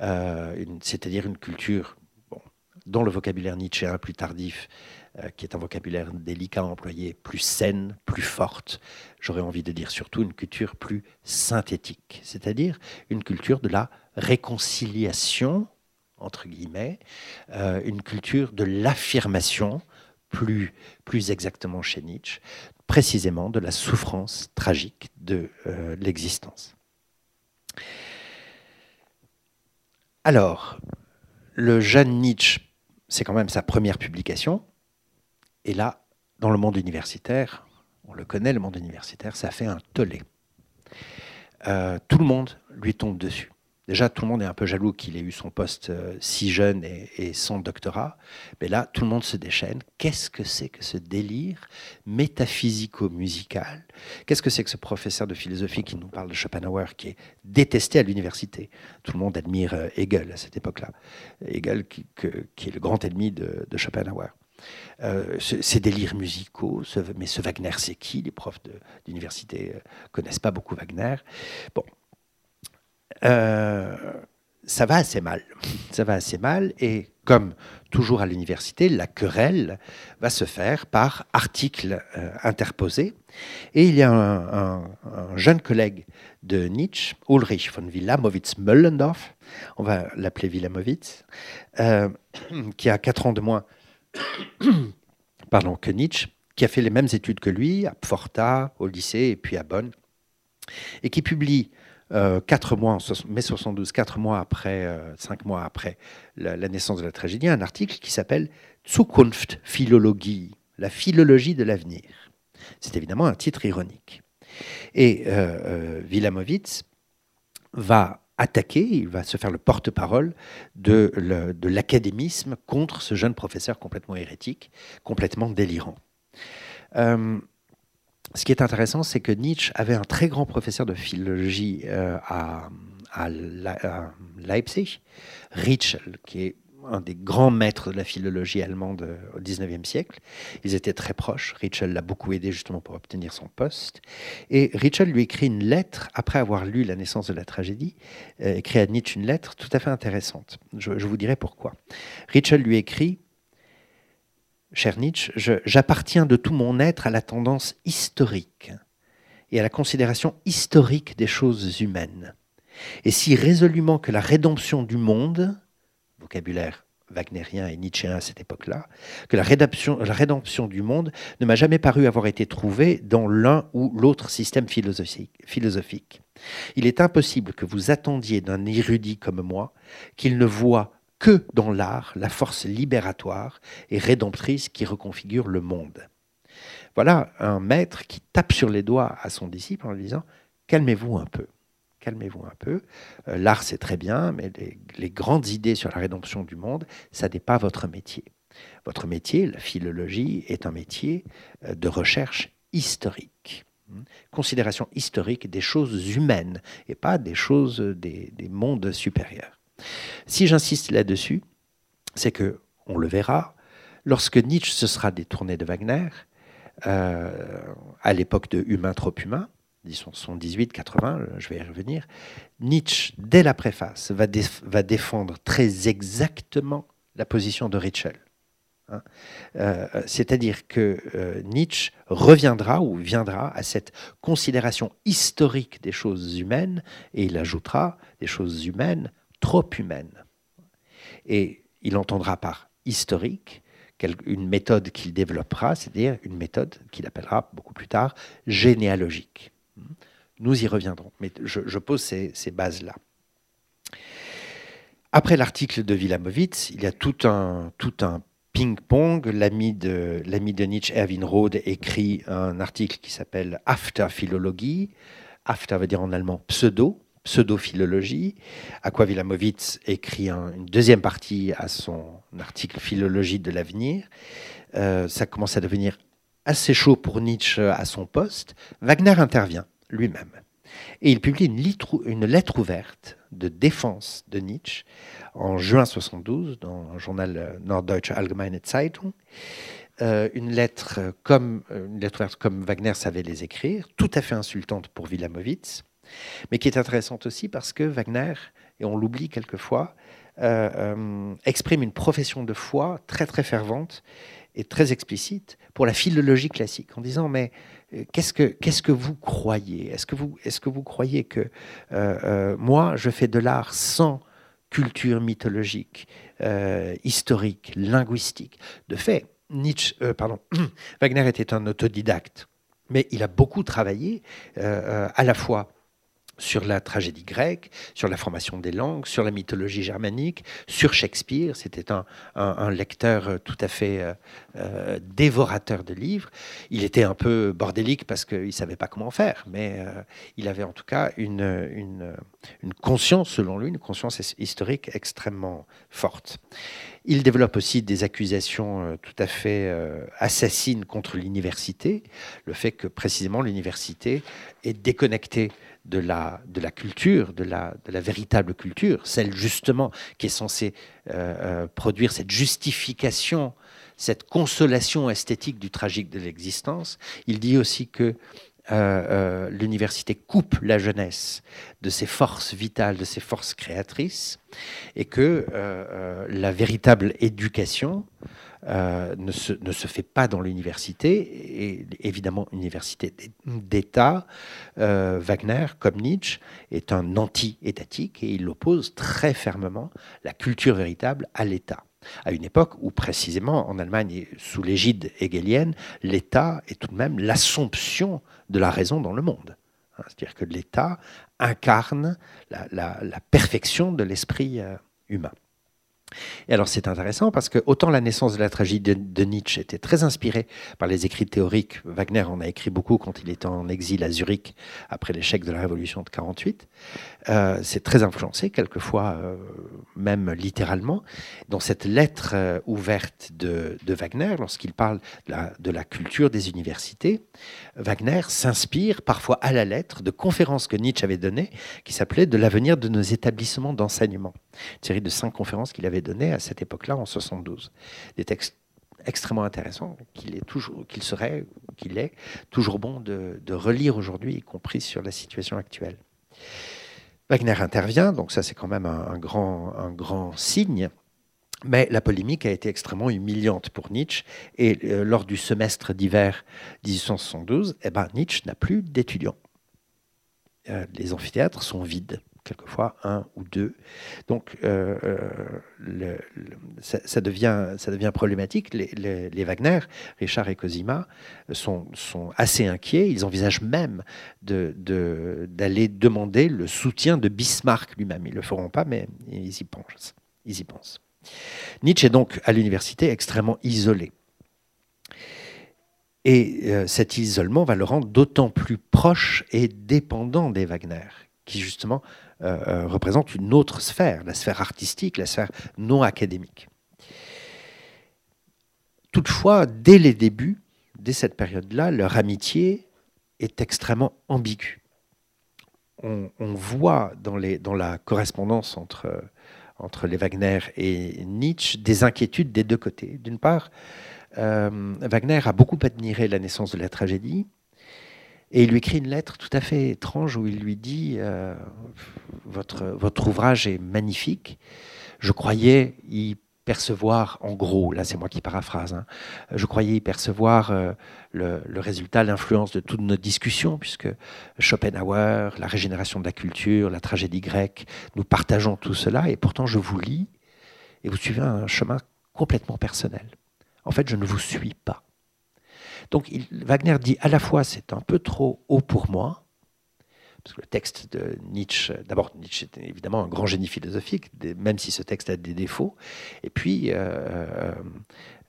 euh, c'est-à-dire une culture bon, dont le vocabulaire nietzschéen plus tardif, euh, qui est un vocabulaire délicat à employer, plus saine, plus forte, j'aurais envie de dire surtout une culture plus synthétique, c'est-à-dire une culture de la réconciliation, entre guillemets, euh, une culture de l'affirmation, plus, exactement chez Nietzsche, précisément de la souffrance tragique de euh, l'existence. Alors, le jeune Nietzsche, c'est quand même sa première publication, et là, dans le monde universitaire, on le connaît, le monde universitaire, ça fait un tollé. Euh, tout le monde lui tombe dessus. Déjà, tout le monde est un peu jaloux qu'il ait eu son poste euh, si jeune et, et, son doctorat. Mais là, tout le monde se déchaîne. Qu'est-ce que c'est que ce délire métaphysico-musical? Qu'est-ce que c'est que ce professeur de philosophie qui nous parle de Schopenhauer, qui est détesté à l'université? Tout le monde admire euh, Hegel à cette époque-là. Hegel, qui, est le grand ennemi de, Schopenhauer. euh, ses délires musicaux. mais ce Wagner, c'est qui? Les profs d'université connaissent pas beaucoup Wagner. Bon, ça va assez mal. Ça va assez mal. Et comme toujours à l'université, la querelle va se faire par articles euh, interposés. Et il y a un, jeune collègue de Nietzsche, Ulrich von Willamowitz-Möllendorf, on va l'appeler Willamowitz, euh, qui a 4 ans de moins pardon, que Nietzsche, qui a fait les mêmes études que lui, à Pforta, au lycée, et puis à Bonn, et qui publie euh, quatre mois, en mai 72, quatre mois après, euh, cinq mois après la, naissance de la tragédie, un article qui s'appelle Zukunft Philologie, la philologie de l'avenir. C'est évidemment un titre ironique. Et euh, Wilamowitz va attaquer, il va se faire le porte-parole de l'académisme contre ce jeune professeur complètement hérétique, complètement délirant ce qui est intéressant, c'est que Nietzsche avait un très grand professeur de philologie euh, à, Leipzig, Ritschl, qui est un des grands maîtres de la philologie allemande euh, au XIXe siècle. Ils étaient très proches. Ritschl l'a beaucoup aidé justement pour obtenir son poste. Et Ritschl lui écrit une lettre, après avoir lu La naissance de la tragédie, euh, écrit à Nietzsche une lettre tout à fait intéressante. Je, je vous dirai pourquoi. Ritschl lui écrit cher Nietzsche, j'appartiens de tout mon être à la tendance historique et à la considération historique des choses humaines. Et si résolument que la rédemption du monde, vocabulaire wagnérien et nietzschéen à cette époque-là, que la rédemption, la rédemption du monde ne m'a jamais paru avoir été trouvée dans l'un ou l'autre système philosophique, philosophique. Il est impossible que vous attendiez d'un érudit comme moi qu'il ne voit que dans l'art la force libératoire et rédemptrice qui reconfigure le monde. Voilà un maître qui tape sur les doigts à son disciple en lui disant Calmez-vous un peu. Calmez-vous un peu. Euh, l'art, c'est très bien, mais les, grandes idées sur la rédemption du monde, ça n'est pas votre métier. Votre métier, la philologie, est un métier euh, de recherche historique. Hmm. Considération historique des choses humaines et pas des choses des mondes supérieurs. Si j'insiste là-dessus, c'est que, on le verra, lorsque Nietzsche se sera détourné de Wagner, euh, à l'époque de Humain trop humain, disons son 18-80, je vais y revenir, Nietzsche, dès la préface, va, défendre très exactement la position de Ritschl. Hein. Euh, c'est-à-dire que euh, Nietzsche reviendra ou viendra à cette considération historique des choses humaines et il ajoutera des choses humaines trop humaine. Et il entendra par historique une méthode qu'il développera, c'est-à-dire une méthode qu'il appellera beaucoup plus tard généalogique. Nous y reviendrons, mais je, pose ces, bases-là. Après l'article de Wilamowitz, il y a tout un, tout un ping-pong. L'ami de, de Nietzsche, Erwin Rode, écrit un article qui s'appelle After Philologie. After veut dire en allemand pseudo, pseudo-philologie. Aqua Wilamowitz écrit une deuxième partie à son article Philologie de l'avenir. Euh, ça commence à devenir assez chaud pour Nietzsche à son poste. Wagner intervient lui-même. Et il publie une, lettre ouverte de défense de Nietzsche en juin 72 dans le journal Norddeutsche Allgemeine Zeitung. Euh, une, lettre comme, une lettre comme Wagner savait les écrire, tout à fait insultante pour Wilamowitz mais qui est intéressante aussi parce que Wagner, et on l'oublie quelquefois, euh, euh, exprime une profession de foi très très fervente et très explicite pour la philologie classique, en disant mais euh, qu'est-ce que que vous croyez? Est-ce que vous est-ce que vous croyez que moi je fais de l'art sans culture mythologique, historique, linguistique? De fait, Nietzsche, pardon, Wagner était un autodidacte, mais il a beaucoup travaillé à la fois sur la tragédie grecque, sur la formation des langues, sur la mythologie germanique, sur Shakespeare. C'était un, lecteur tout à fait euh, euh, dévorateur de livres. Il était un peu bordélique parce qu'il ne savait pas comment faire, mais euh, il avait en tout cas une, conscience, selon lui, une conscience historique extrêmement forte. Il développe aussi des accusations tout à fait assassines contre l'université, le fait que précisément l'université est déconnectée de la, de la culture, de la, de la véritable culture, celle justement qui est censée euh, euh, produire cette justification cette consolation esthétique du tragique de l'existence. Il dit aussi que euh, l'université coupe la jeunesse de ses forces vitales, de ses forces créatrices, et que la véritable éducation euh, ne, se, fait pas dans l'université, et évidemment université d'État. Euh, Wagner, comme Nietzsche, est un anti-étatique et il oppose très fermement la culture véritable à l'État. À une époque où, précisément, en Allemagne, sous l'égide hegelienne, l'État est tout de même l'assomption de la raison dans le monde. Hein, c'est-à-dire que l'État incarne la, perfection de l'esprit euh, humain. Et alors c'est intéressant parce que autant la naissance de la tragédie de, Nietzsche était très inspirée par les écrits théoriques, Wagner en a écrit beaucoup quand il était en exil à Zurich après l'échec de la Révolution de 48, euh, c'est très influencé, quelquefois euh, même littéralement, dans cette lettre euh, ouverte de, Wagner, lorsqu'il parle de la, culture des universités, Wagner s'inspire parfois à la lettre de conférences que Nietzsche avait données, qui s'appelaient De l'avenir de nos établissements d'enseignement, une série de cinq conférences qu'il avait données à cette époque-là, en 72. Des textes extrêmement intéressants qu'il est toujours, qu'il serait, qu'il est toujours bon de, relire aujourd'hui, y compris sur la situation actuelle. Wagner intervient, donc ça c'est quand même un, grand, un grand signe. Mais la polémique a été extrêmement humiliante pour Nietzsche. Et euh, lors du semestre d'hiver 1872, eh ben, Nietzsche n'a plus d'étudiants. Euh, les amphithéâtres sont vides quelquefois un ou deux. Donc euh, euh, ça, devient, ça devient problématique. Les, Wagner, Richard et Cosima, sont, sont assez inquiets. Ils envisagent même d'aller de, demander le soutien de Bismarck lui-même. Ils ne le feront pas, mais ils y pensent. Ils y pensent. Nietzsche est donc à l'université extrêmement isolé. Et euh, cet isolement va le rendre d'autant plus proche et dépendant des Wagner, qui justement euh, euh, représente une autre sphère, la sphère artistique, la sphère non académique. Toutefois, dès les débuts, dès cette période-là, leur amitié est extrêmement ambiguë. On, voit dans, la correspondance entre, entre les Wagner et Nietzsche des inquiétudes des deux côtés. D'une part, euh, Wagner a beaucoup admiré la naissance de la tragédie, et il lui écrit une lettre tout à fait étrange où il lui dit euh, votre, ouvrage est magnifique. Je croyais y percevoir, en gros, là c'est moi qui paraphrase, hein, je croyais y percevoir euh, le, le, résultat, l'influence de toutes nos discussions, puisque Schopenhauer, la régénération de la culture, la tragédie grecque, nous partageons tout cela, et pourtant je vous lis, et vous suivez un chemin complètement personnel. En fait, je ne vous suis pas. Donc Wagner dit à la fois c'est un peu trop haut pour moi, parce que le texte de Nietzsche, d'abord Nietzsche est évidemment un grand génie philosophique, même si ce texte a des défauts, et puis euh, euh,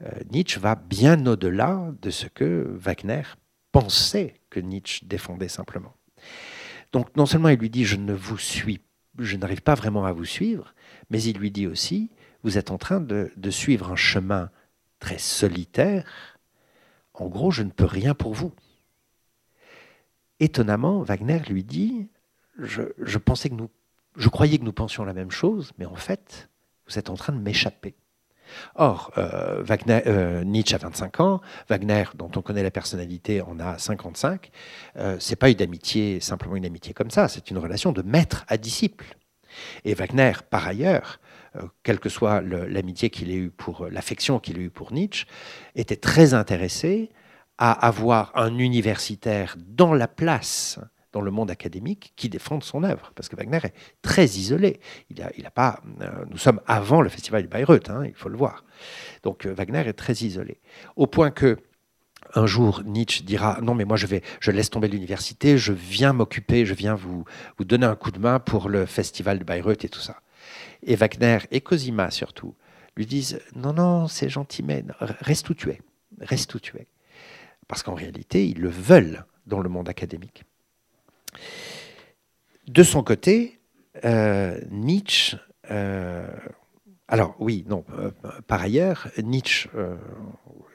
euh, Nietzsche va bien au-delà de ce que Wagner pensait que Nietzsche défendait simplement. Donc non seulement il lui dit je ne vous suis, je n'arrive pas vraiment à vous suivre, mais il lui dit aussi vous êtes en train de suivre un chemin très solitaire en gros, je ne peux rien pour vous. Étonnamment, Wagner lui dit, je, pensais que nous, je croyais que nous pensions la même chose, mais en fait, vous êtes en train de m'échapper. Or, euh, Wagner, euh, Nietzsche a 25 ans, Wagner, dont on connaît la personnalité, en a 55. Euh, c'est pas une amitié, simplement une amitié comme ça, c'est une relation de maître à disciple. Et Wagner, par ailleurs, quelle que soit l'amitié qu'il ait eue pour l'affection qu'il ait eue pour Nietzsche, était très intéressé à avoir un universitaire dans la place dans le monde académique qui défende son œuvre, parce que Wagner est très isolé. Il a, il a pas, euh, nous sommes avant le festival de Bayreuth, hein, il faut le voir. Donc euh, Wagner est très isolé, au point que un jour Nietzsche dira non mais moi je vais, je laisse tomber l'université, je viens m'occuper, je viens vous donner un coup de main pour le festival de Bayreuth et tout ça. Et Wagner et Cosima surtout lui disent non, non, c'est gentil, mais reste où tu es, reste où tu es. Parce qu'en réalité, ils le veulent dans le monde académique. De son côté, euh, Nietzsche. Euh, alors oui, non, euh, par ailleurs, Nietzsche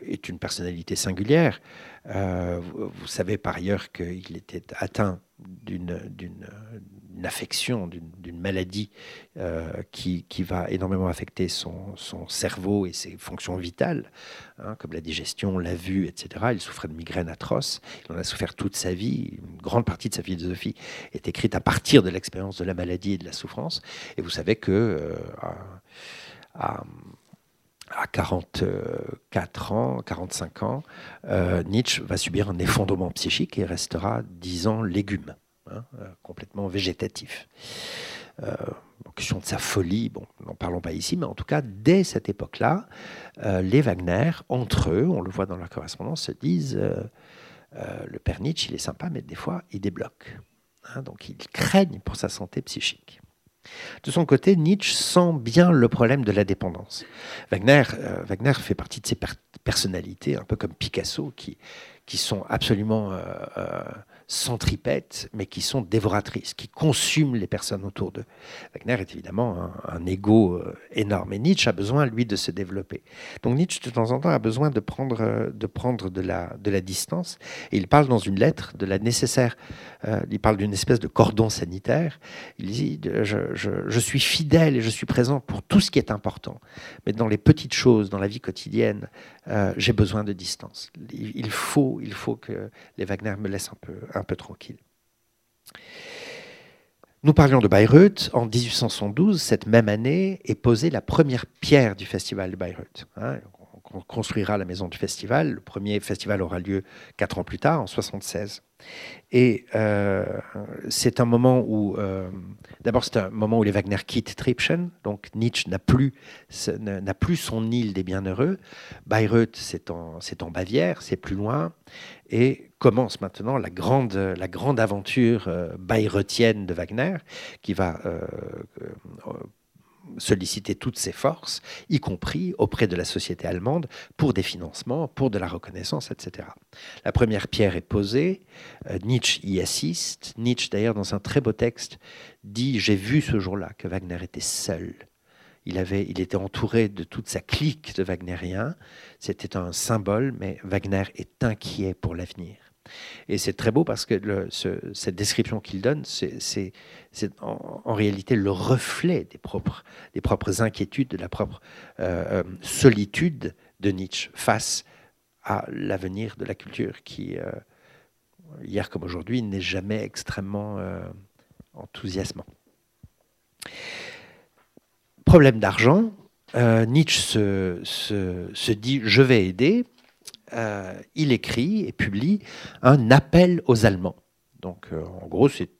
est une personnalité singulière. vous, savez par ailleurs qu'il était atteint d'une affection, d'une maladie euh, qui, va énormément affecter son, cerveau et ses fonctions vitales, hein, comme la digestion, la vue, etc. Il souffrait de migraines atroces. Il en a souffert toute sa vie. Une grande partie de sa philosophie est écrite à partir de l'expérience de la maladie et de la souffrance. Et vous savez que euh, 44 ans, 45 ans, euh, Nietzsche va subir un effondrement psychique et restera 10 ans légume. Hein, euh, complètement végétatif. Euh, question de sa folie, n'en parlons pas ici, mais en tout cas, dès cette époque-là, les Wagner, entre eux, on le voit dans leur correspondance, se disent le père Nietzsche, il est sympa, mais des fois, il débloque. Hein, donc, ils craignent pour sa santé psychique. De son côté, Nietzsche sent bien le problème de la dépendance. Wagner, Wagner fait partie de ces personnalités, un peu comme Picasso, qui, qui sont absolument centripètes, mais qui sont dévoratrices, qui consument les personnes autour d'eux. Wagner est évidemment un, ego euh, énorme, et Nietzsche a besoin, lui, de se développer. Donc Nietzsche, de temps en temps, a besoin de prendre euh, de, prendre de, la, de la distance, et il parle dans une lettre de la nécessaire, euh, il parle d'une espèce de cordon sanitaire, il dit, je, je suis fidèle et je suis présent pour tout ce qui est important, mais dans les petites choses, dans la vie quotidienne, j'ai besoin de distance. Il faut, il faut que les Wagner me laissent un peu, un peu tranquille. Nous parlions de Bayreuth. En 1812, cette même année, est posée la première pierre du festival de Bayreuth. Hein. on construira la maison du festival. Le premier festival aura lieu quatre ans plus tard, en 1976. Et euh, c'est un moment où, euh, d'abord, c'est un moment où les Wagner quittent Tripschen, donc Nietzsche n'a plus, n'a plus son île des bienheureux. Bayreuth, c'est en, en Bavière, c'est plus loin, et commence maintenant la grande, la grande aventure euh, bayreuthienne de Wagner, qui va solliciter toutes ses forces, y compris auprès de la société allemande, pour des financements, pour de la reconnaissance, etc. La première pierre est posée, euh, Nietzsche y assiste. Nietzsche, d'ailleurs, dans un très beau texte, dit J'ai vu ce jour-là que Wagner était seul. Il, avait, il était entouré de toute sa clique de Wagneriens. C'était un symbole, mais Wagner est inquiet pour l'avenir. Et c'est très beau parce que cette description qu'il donne, c'est en, réalité le reflet des propres, des propres inquiétudes, de la propre euh, euh, solitude de Nietzsche face à l'avenir de la culture qui, euh, hier comme aujourd'hui, n'est jamais extrêmement enthousiasmant. Problème d'argent, Nietzsche se, se, dit je vais aider, euh, il écrit et publie un appel aux Allemands. Donc, euh, en gros, c'est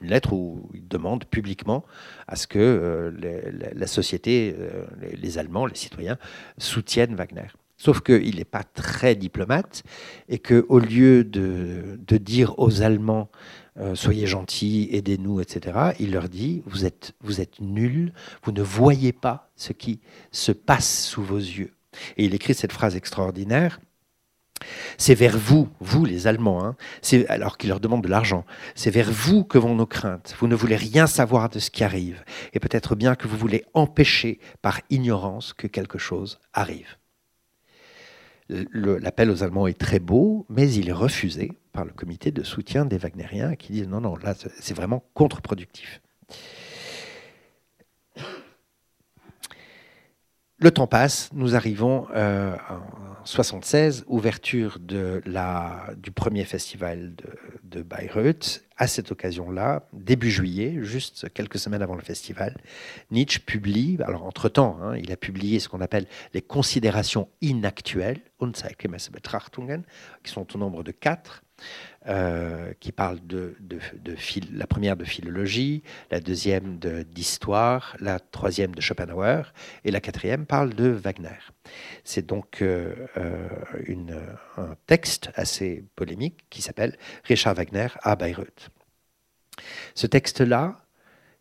une lettre où il demande publiquement à ce que euh, la société, les, Allemands, les citoyens, soutiennent Wagner. Sauf qu'il n'est pas très diplomate et qu'au lieu de, dire aux Allemands soyez gentils, aidez-nous, etc., il leur dit vous êtes, vous êtes nuls, vous ne voyez pas ce qui se passe sous vos yeux. Et il écrit cette phrase extraordinaire c'est vers vous, vous les Allemands, hein, alors qu'il leur demande de l'argent, c'est vers vous que vont nos craintes. Vous ne voulez rien savoir de ce qui arrive, et peut-être bien que vous voulez empêcher par ignorance que quelque chose arrive. L'appel aux Allemands est très beau, mais il est refusé par le comité de soutien des Wagneriens qui disent non, non, là c'est vraiment contre-productif. Le temps passe, nous arrivons euh, en 76, ouverture du premier festival de, Bayreuth. À cette occasion-là, début juillet, juste quelques semaines avant le festival, Nietzsche publie, alors entre-temps, hein, il a publié ce qu'on appelle les considérations inactuelles, Betrachtungen, qui sont au nombre de quatre. Euh, qui parle de, la première de philologie, la deuxième d'histoire, la troisième de Schopenhauer, et la quatrième parle de Wagner. C'est donc euh, euh, un texte assez polémique qui s'appelle Richard Wagner à Bayreuth. Ce texte-là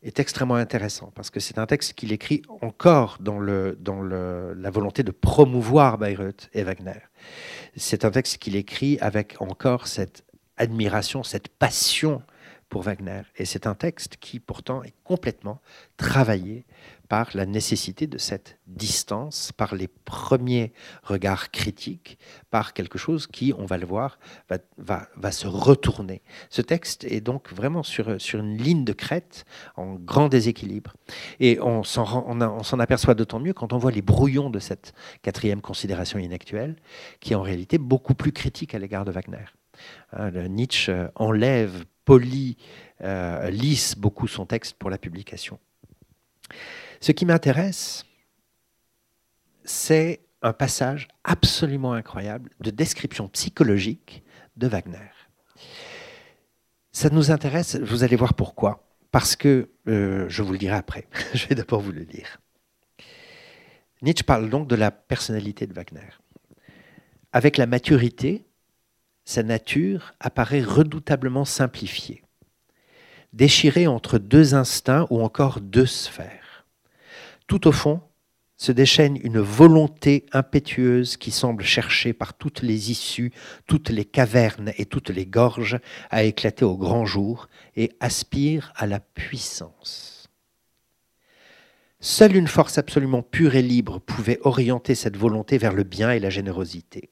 est extrêmement intéressant parce que c'est un texte qu'il écrit encore dans, la volonté de promouvoir Bayreuth et Wagner. C'est un texte qu'il écrit avec encore cette admiration, cette passion pour Wagner. Et c'est un texte qui pourtant est complètement travaillé par la nécessité de cette distance, par les premiers regards critiques, par quelque chose qui, on va le voir, va, se retourner. Ce texte est donc vraiment sur, une ligne de crête, en grand déséquilibre. Et on s'en, on s'en aperçoit d'autant mieux quand on voit les brouillons de cette quatrième considération inactuelle, qui est en réalité beaucoup plus critique à l'égard de Wagner. Hein, Nietzsche enlève, polie, euh, lisse beaucoup son texte pour la publication. Ce qui m'intéresse, c'est un passage absolument incroyable de description psychologique de Wagner. Ça nous intéresse, vous allez voir pourquoi. Parce que, euh, je vous le dirai après, je vais d'abord vous le lire. Nietzsche parle donc de la personnalité de Wagner. Avec la maturité, sa nature apparaît redoutablement simplifiée, déchirée entre deux instincts ou encore deux sphères. Tout au fond, se déchaîne une volonté impétueuse qui semble chercher par toutes les issues, toutes les cavernes et toutes les gorges à éclater au grand jour et aspire à la puissance. Seule une force absolument pure et libre pouvait orienter cette volonté vers le bien et la générosité.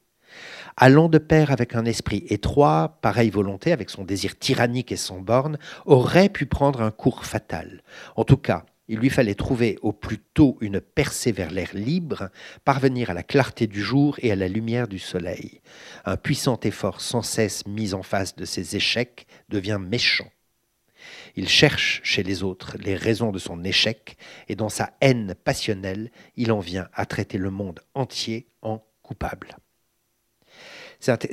Allant de pair avec un esprit étroit, pareille volonté, avec son désir tyrannique et son borne, aurait pu prendre un cours fatal. En tout cas, il lui fallait trouver au plus tôt une percée vers l'air libre, parvenir à la clarté du jour et à la lumière du soleil. Un puissant effort sans cesse mis en face de ses échecs devient méchant. Il cherche chez les autres les raisons de son échec et dans sa haine passionnelle, il en vient à traiter le monde entier en coupable.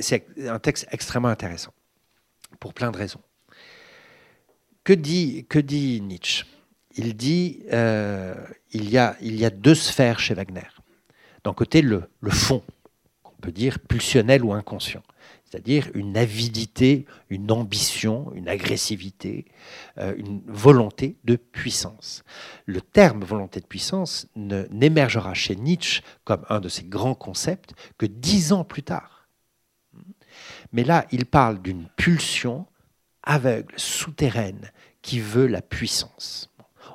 C'est un, texte extrêmement intéressant pour plein de raisons. Que dit, Nietzsche? Il dit euh, il, y a, deux sphères chez Wagner. D'un côté, le, le fond, qu'on peut dire pulsionnel ou inconscient, c'est-à-dire une avidité, une ambition, une agressivité, euh, une volonté de puissance. Le terme volonté de puissance n'émergera chez Nietzsche comme un de ses grands concepts que dix ans plus tard. Mais là, il parle d'une pulsion aveugle, souterraine, qui veut la puissance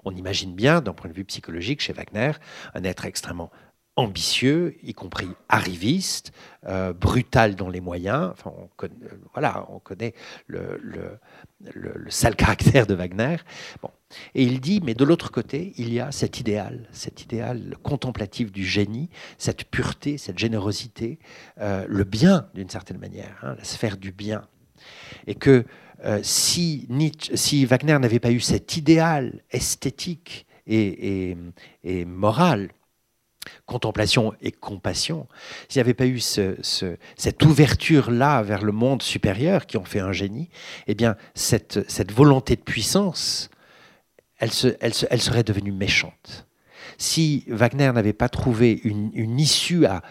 on imagine bien, d'un point de vue psychologique, chez Wagner, un être extrêmement ambitieux, y compris arriviste, euh, brutal dans les moyens. Enfin, on connaît, euh, voilà, on connaît le, le, sale caractère de Wagner. Bon. Et il dit, mais de l'autre côté, il y a cet idéal, cet idéal contemplatif du génie, cette pureté, cette générosité, euh, le bien d'une certaine manière, hein, la sphère du bien. Et que euh, si, si, Wagner n'avait pas eu cet idéal esthétique et, moral, contemplation et compassion, s'il n'y avait pas eu cette ouverture-là vers le monde supérieur qui ont fait un génie, eh bien, cette, volonté de puissance, elle, serait devenue méchante. Si Wagner n'avait pas trouvé une, issue à...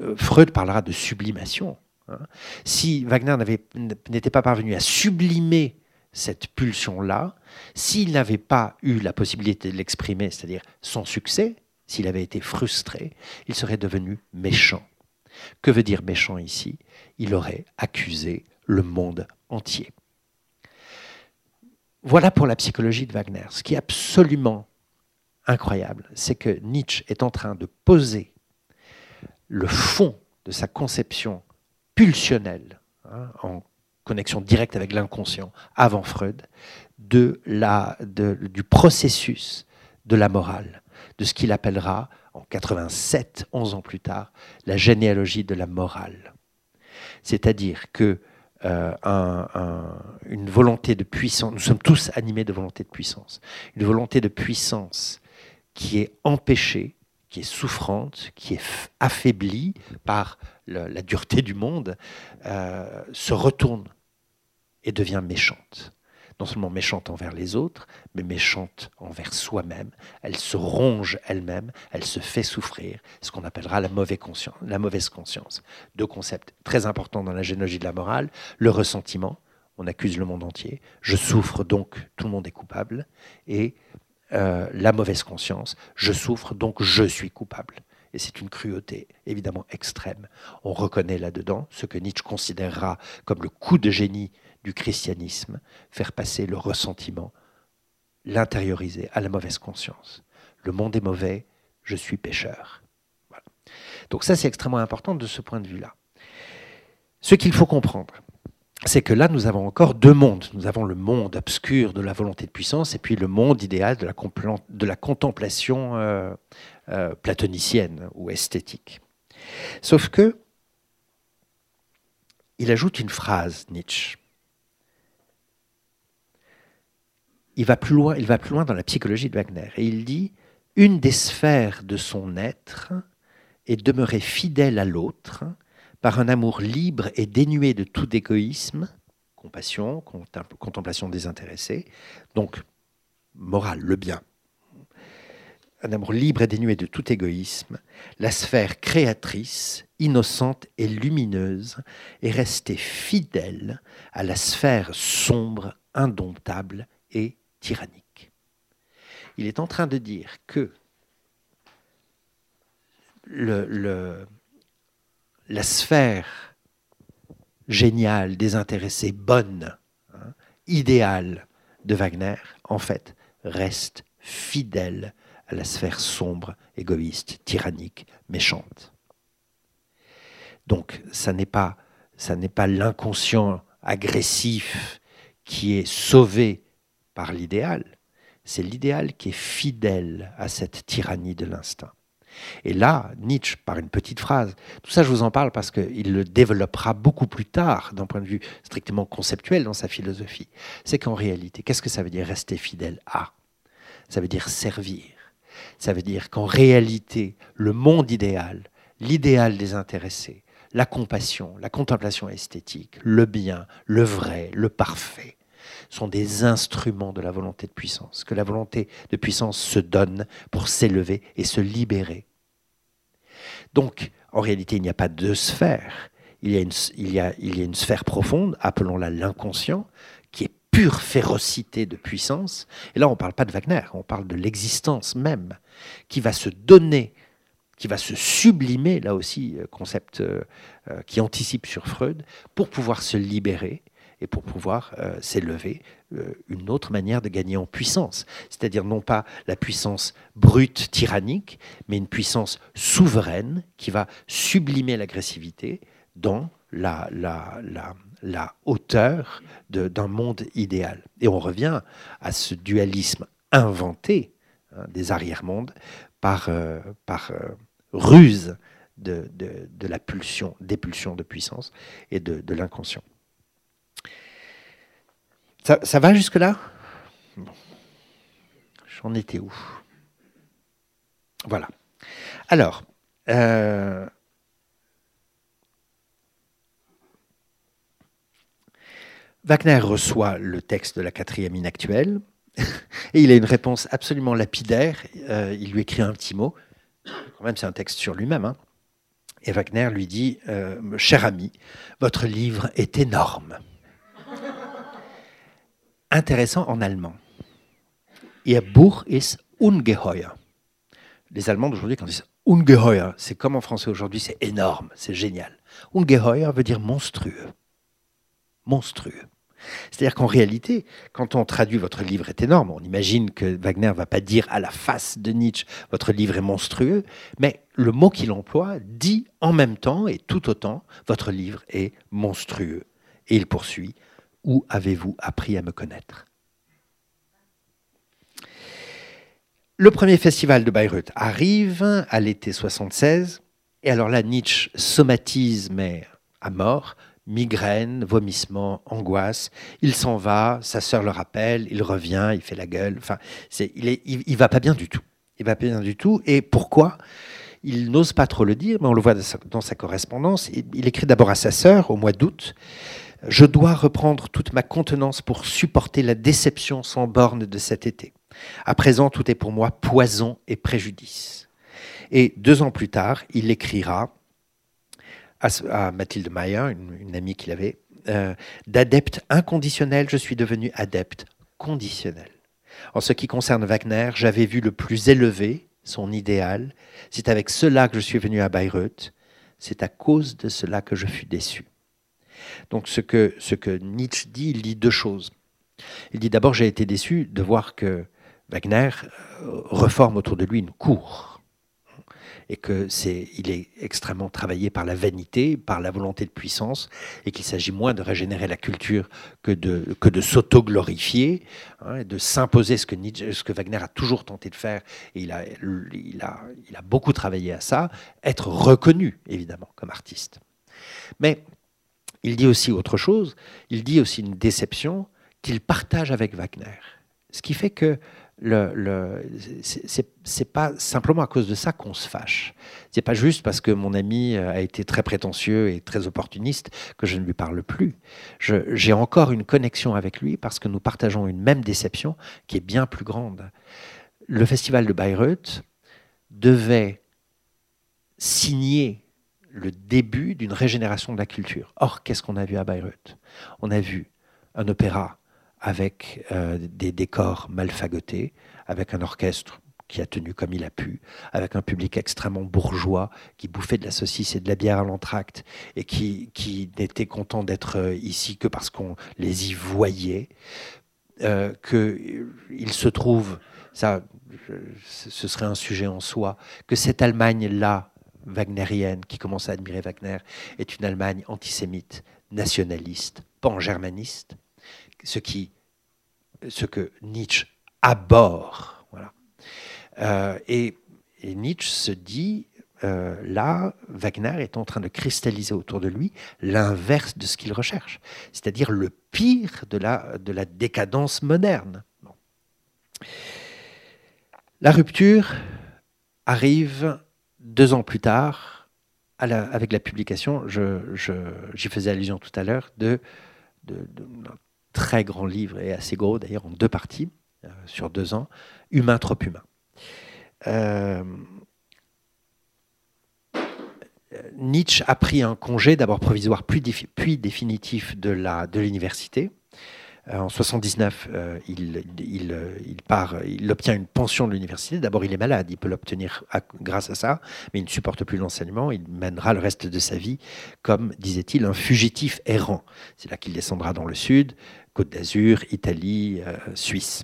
Euh, Freud parlera de sublimation Hein. Si Wagner n'était pas parvenu à sublimer cette pulsion-là, s'il n'avait pas eu la possibilité de l'exprimer, c'est-à-dire son succès, s'il avait été frustré, il serait devenu méchant. Que veut dire méchant ici? Il aurait accusé le monde entier. Voilà pour la psychologie de Wagner. Ce qui est absolument incroyable, c'est que Nietzsche est en train de poser le fond de sa conception pulsionnel, hein, en connexion directe avec l'inconscient, avant Freud, de la, du processus de la morale, de ce qu'il appellera, en 87, 11 ans plus tard, la généalogie de la morale. C'est-à-dire que euh, un, une volonté de puissance, nous sommes tous animés de volonté de puissance, une volonté de puissance qui est empêchée, qui est souffrante, qui est affaiblie par la dureté du monde, euh, se retourne et devient méchante. Non seulement méchante envers les autres, mais méchante envers soi-même. Elle se ronge elle-même, elle se fait souffrir, ce qu'on appellera la mauvaise, conscience, la. Deux concepts très importants dans la généalogie de la morale, le ressentiment, on accuse le monde entier, je souffre donc tout le monde est coupable, et euh, la mauvaise conscience, je souffre donc je suis coupable et c'est une cruauté évidemment extrême. On reconnaît là-dedans ce que Nietzsche considérera comme le coup de génie du christianisme, faire passer le ressentiment, l'intérioriser à la mauvaise conscience. le monde est mauvais, je suis pécheur. Donc ça, c'est extrêmement important de ce point de vue-là. Ce qu'il faut comprendre, c'est que là, nous avons encore deux mondes. Nous avons le monde obscur de la volonté de puissance et puis le monde idéal de la, de la contemplation euh, euh, platonicienne ou esthétique. Sauf que, il ajoute une phrase, Nietzsche. Il va plus loin, il va plus loin dans la psychologie de Wagner et il dit une des sphères de son être est demeurer fidèle à l'autre par un amour libre et dénué de tout égoïsme, compassion, contemplation désintéressée, donc morale, le bien. Un amour libre et dénué de tout égoïsme, la sphère créatrice, innocente et lumineuse est restée fidèle à la sphère sombre, indomptable et tyrannique. Il est en train de dire que le, la sphère géniale, désintéressée, bonne, hein, idéale de Wagner, en fait, reste fidèle à la sphère sombre, égoïste, tyrannique, méchante. Donc, ça n'est pas, ça n'est pas l'inconscient agressif qui est sauvé par l'idéal, c'est l'idéal qui est fidèle à cette tyrannie de l'instinct. Et là, Nietzsche, par une petite phrase, tout ça je vous en parle parce qu'il le développera beaucoup plus tard d'un point de vue strictement conceptuel dans sa philosophie, c'est qu'en réalité, qu'est-ce que ça veut dire rester fidèle à? Ça veut dire servir. Ça veut dire qu'en réalité, le monde idéal, l'idéal des intéressés, la compassion, la contemplation esthétique, le bien, le vrai, le parfait, sont des instruments de la volonté de puissance, que la volonté de puissance se donne pour s'élever et se libérer donc, en réalité, il n'y a pas deux sphères. Il y a une, sphère profonde, appelons-la l'inconscient, qui est pure férocité de puissance. Et là, on ne parle pas de Wagner, on parle de l'existence même, qui va se donner, qui va se sublimer, là aussi, euh, concept euh, euh, qui anticipe sur Freud, pour pouvoir se libérer et pour pouvoir s'élever, une autre manière de gagner en puissance. C'est-à-dire non pas la puissance brute, tyrannique, mais une puissance souveraine qui va sublimer l'agressivité dans la, hauteur d'un monde idéal. Et on revient à ce dualisme inventé hein, des arrière-mondes par, euh, euh, ruse de, la pulsion, des pulsions de puissance et de l'inconscient. Ça, va jusque-là? J'en étais où? Voilà. Alors, euh, Wagner reçoit le texte de la quatrième inactuelle et il a une réponse absolument lapidaire. Euh, il lui écrit un petit mot. Quand même, c'est un texte sur lui-même. Hein. Et Wagner lui dit euh, Cher ami, votre livre est énorme intéressant en allemand. Ihr Buch ist ungeheuer. Les Allemands d'aujourd'hui, quand ils disent ungeheuer, c'est comme en français aujourd'hui, c'est énorme, c'est génial. Ungeheuer veut dire monstrueux. Monstrueux. C'est-à-dire qu'en réalité, quand on traduit votre livre est énorme, on imagine que Wagner ne va pas dire à la face de Nietzsche votre livre est monstrueux, mais le mot qu'il emploie dit en même temps et tout autant votre livre est monstrueux. Et il poursuit où avez-vous appris à me connaître? Le premier festival de Bayreuth arrive à l'été 76, et alors là, Nietzsche somatise, mais à mort, migraine, vomissement, angoisse. Il s'en va, sa sœur le rappelle, il revient, il fait la gueule. Enfin, il, est, va pas bien du tout. Il va pas bien du tout. Et pourquoi? Il n'ose pas trop le dire, mais on le voit dans sa correspondance. Il, écrit d'abord à sa sœur au mois d'août. Je dois reprendre toute ma contenance pour supporter la déception sans borne de cet été. À présent, tout est pour moi poison et préjudice. Et deux ans plus tard, il écrira à, Mathilde Mayer, une, amie qu'il avait, euh, d'adepte inconditionnel, je suis devenu adepte conditionnel. En ce qui concerne Wagner, j'avais vu le plus élevé, son idéal. C'est avec cela que je suis venu à Bayreuth. C'est à cause de cela que je fus déçu. Donc ce que, Nietzsche dit, il dit deux choses. Il dit d'abord, j'ai été déçu de voir que Wagner euh, reforme autour de lui une cour et que c'est, il est extrêmement travaillé par la vanité, par la volonté de puissance, et qu'il s'agit moins de régénérer la culture que de, que de s'auto-glorifier, hein, de s'imposer ce que, Nietzsche, ce que Wagner a toujours tenté de faire, et il a, il, a, il a beaucoup travaillé à ça, être reconnu, évidemment, comme artiste. Mais il dit aussi autre chose, il dit aussi une déception qu'il partage avec Wagner. Ce qui fait que le, le c'est pas simplement à cause de ça qu'on se fâche. C'est pas juste parce que mon ami euh, a été très prétentieux et très opportuniste que je ne lui parle plus. J'ai encore une connexion avec lui parce que nous partageons une même déception qui est bien plus grande. Le festival de Bayreuth devait signer le début d'une régénération de la culture. Or, qu'est-ce qu'on a vu à Bayreuth On a vu un opéra avec euh, des décors mal fagotés, avec un orchestre qui a tenu comme il a pu, avec un public extrêmement bourgeois qui bouffait de la saucisse et de la bière à l'entracte et qui, qui n'était content d'être euh, ici que parce qu'on les y voyait, euh, qu'il se trouve, ça, ce serait un sujet en soi, que cette Allemagne-là, wagnérienne, qui commence à admirer Wagner, est une Allemagne antisémite, nationaliste, pan-germaniste, ce, ce que Nietzsche aborde. Voilà. Euh, et, Nietzsche se dit, euh, là, Wagner est en train de cristalliser autour de lui l'inverse de ce qu'il recherche, c'est-à-dire le pire de la, de la décadence moderne. La rupture arrive deux ans plus tard, avec la publication, j'y faisais allusion tout à l'heure, de, très grand livre et assez gros d'ailleurs en deux parties euh, sur deux ans, Humain trop humain. Euh, Nietzsche a pris un congé d'abord provisoire puis, définitif de l'université. Euh, en 79, il, il, part, il obtient une pension de l'université. D'abord, il est malade, il peut l'obtenir grâce à ça, mais il ne supporte plus l'enseignement. Il mènera le reste de sa vie comme, disait-il, un fugitif errant. C'est là qu'il descendra dans le sud, Côte d'Azur, Italie, euh, Suisse.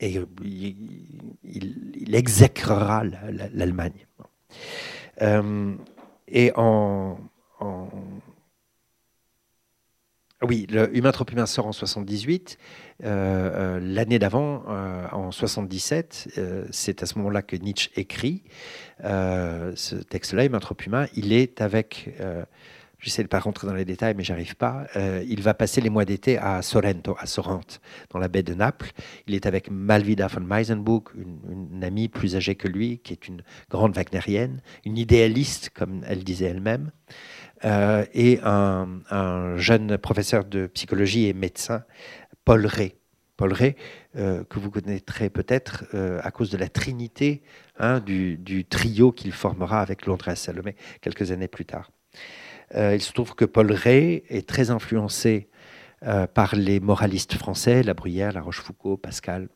Et euh, il, exécrera l'Allemagne. Euh, et en, Oui, le Humain trop humain sort en 78. L'année d'avant, en 77, c'est à ce moment-là que Nietzsche écrit ce texte-là, Humain trop humain. Il est avec J'essaie de ne pas rentrer dans les détails, mais j'arrive pas. Euh, il va passer les mois d'été à Sorrento, à Sorrente, dans la baie de Naples. Il est avec Malvida von Meisenbuch, une, amie plus âgée que lui, qui est une grande wagnerienne, une idéaliste, comme elle disait elle-même, euh, et un, jeune professeur de psychologie et médecin, Paul Ray. Paul Ray, euh, que vous connaîtrez peut-être à cause de la trinité hein, du, trio qu'il formera avec Londres Salomé quelques années plus tard. Euh, il se trouve que Paul Ray est très influencé euh, par les moralistes français, La Bruyère, La Rochefoucauld, Pascal,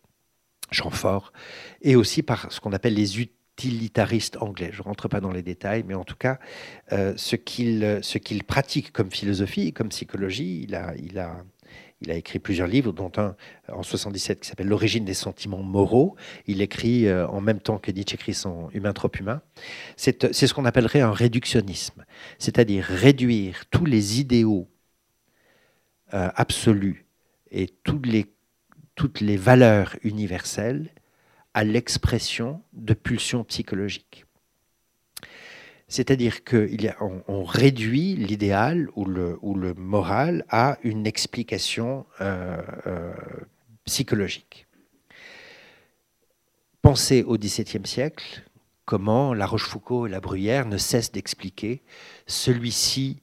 Jean-Fort, et aussi par ce qu'on appelle les utilitaristes anglais. Je ne rentre pas dans les détails, mais en tout cas, euh, ce qu'il pratique comme philosophie, comme psychologie, il a, il a, il a écrit plusieurs livres, dont un en 77 qui s'appelle L'origine des sentiments moraux. Il écrit euh, en même temps que Nietzsche écrit son Humain trop humain. C'est ce qu'on appellerait un réductionnisme, c'est-à-dire réduire tous les idéaux euh, absolus et toutes les, toutes les valeurs universelles à l'expression de pulsions psychologiques. C'est-à-dire qu'on on réduit l'idéal ou le, ou le, moral à une explication euh, euh, psychologique. Pensez au XVIIe siècle, comment La Rochefoucauld et La Bruyère ne cessent d'expliquer celui-ci,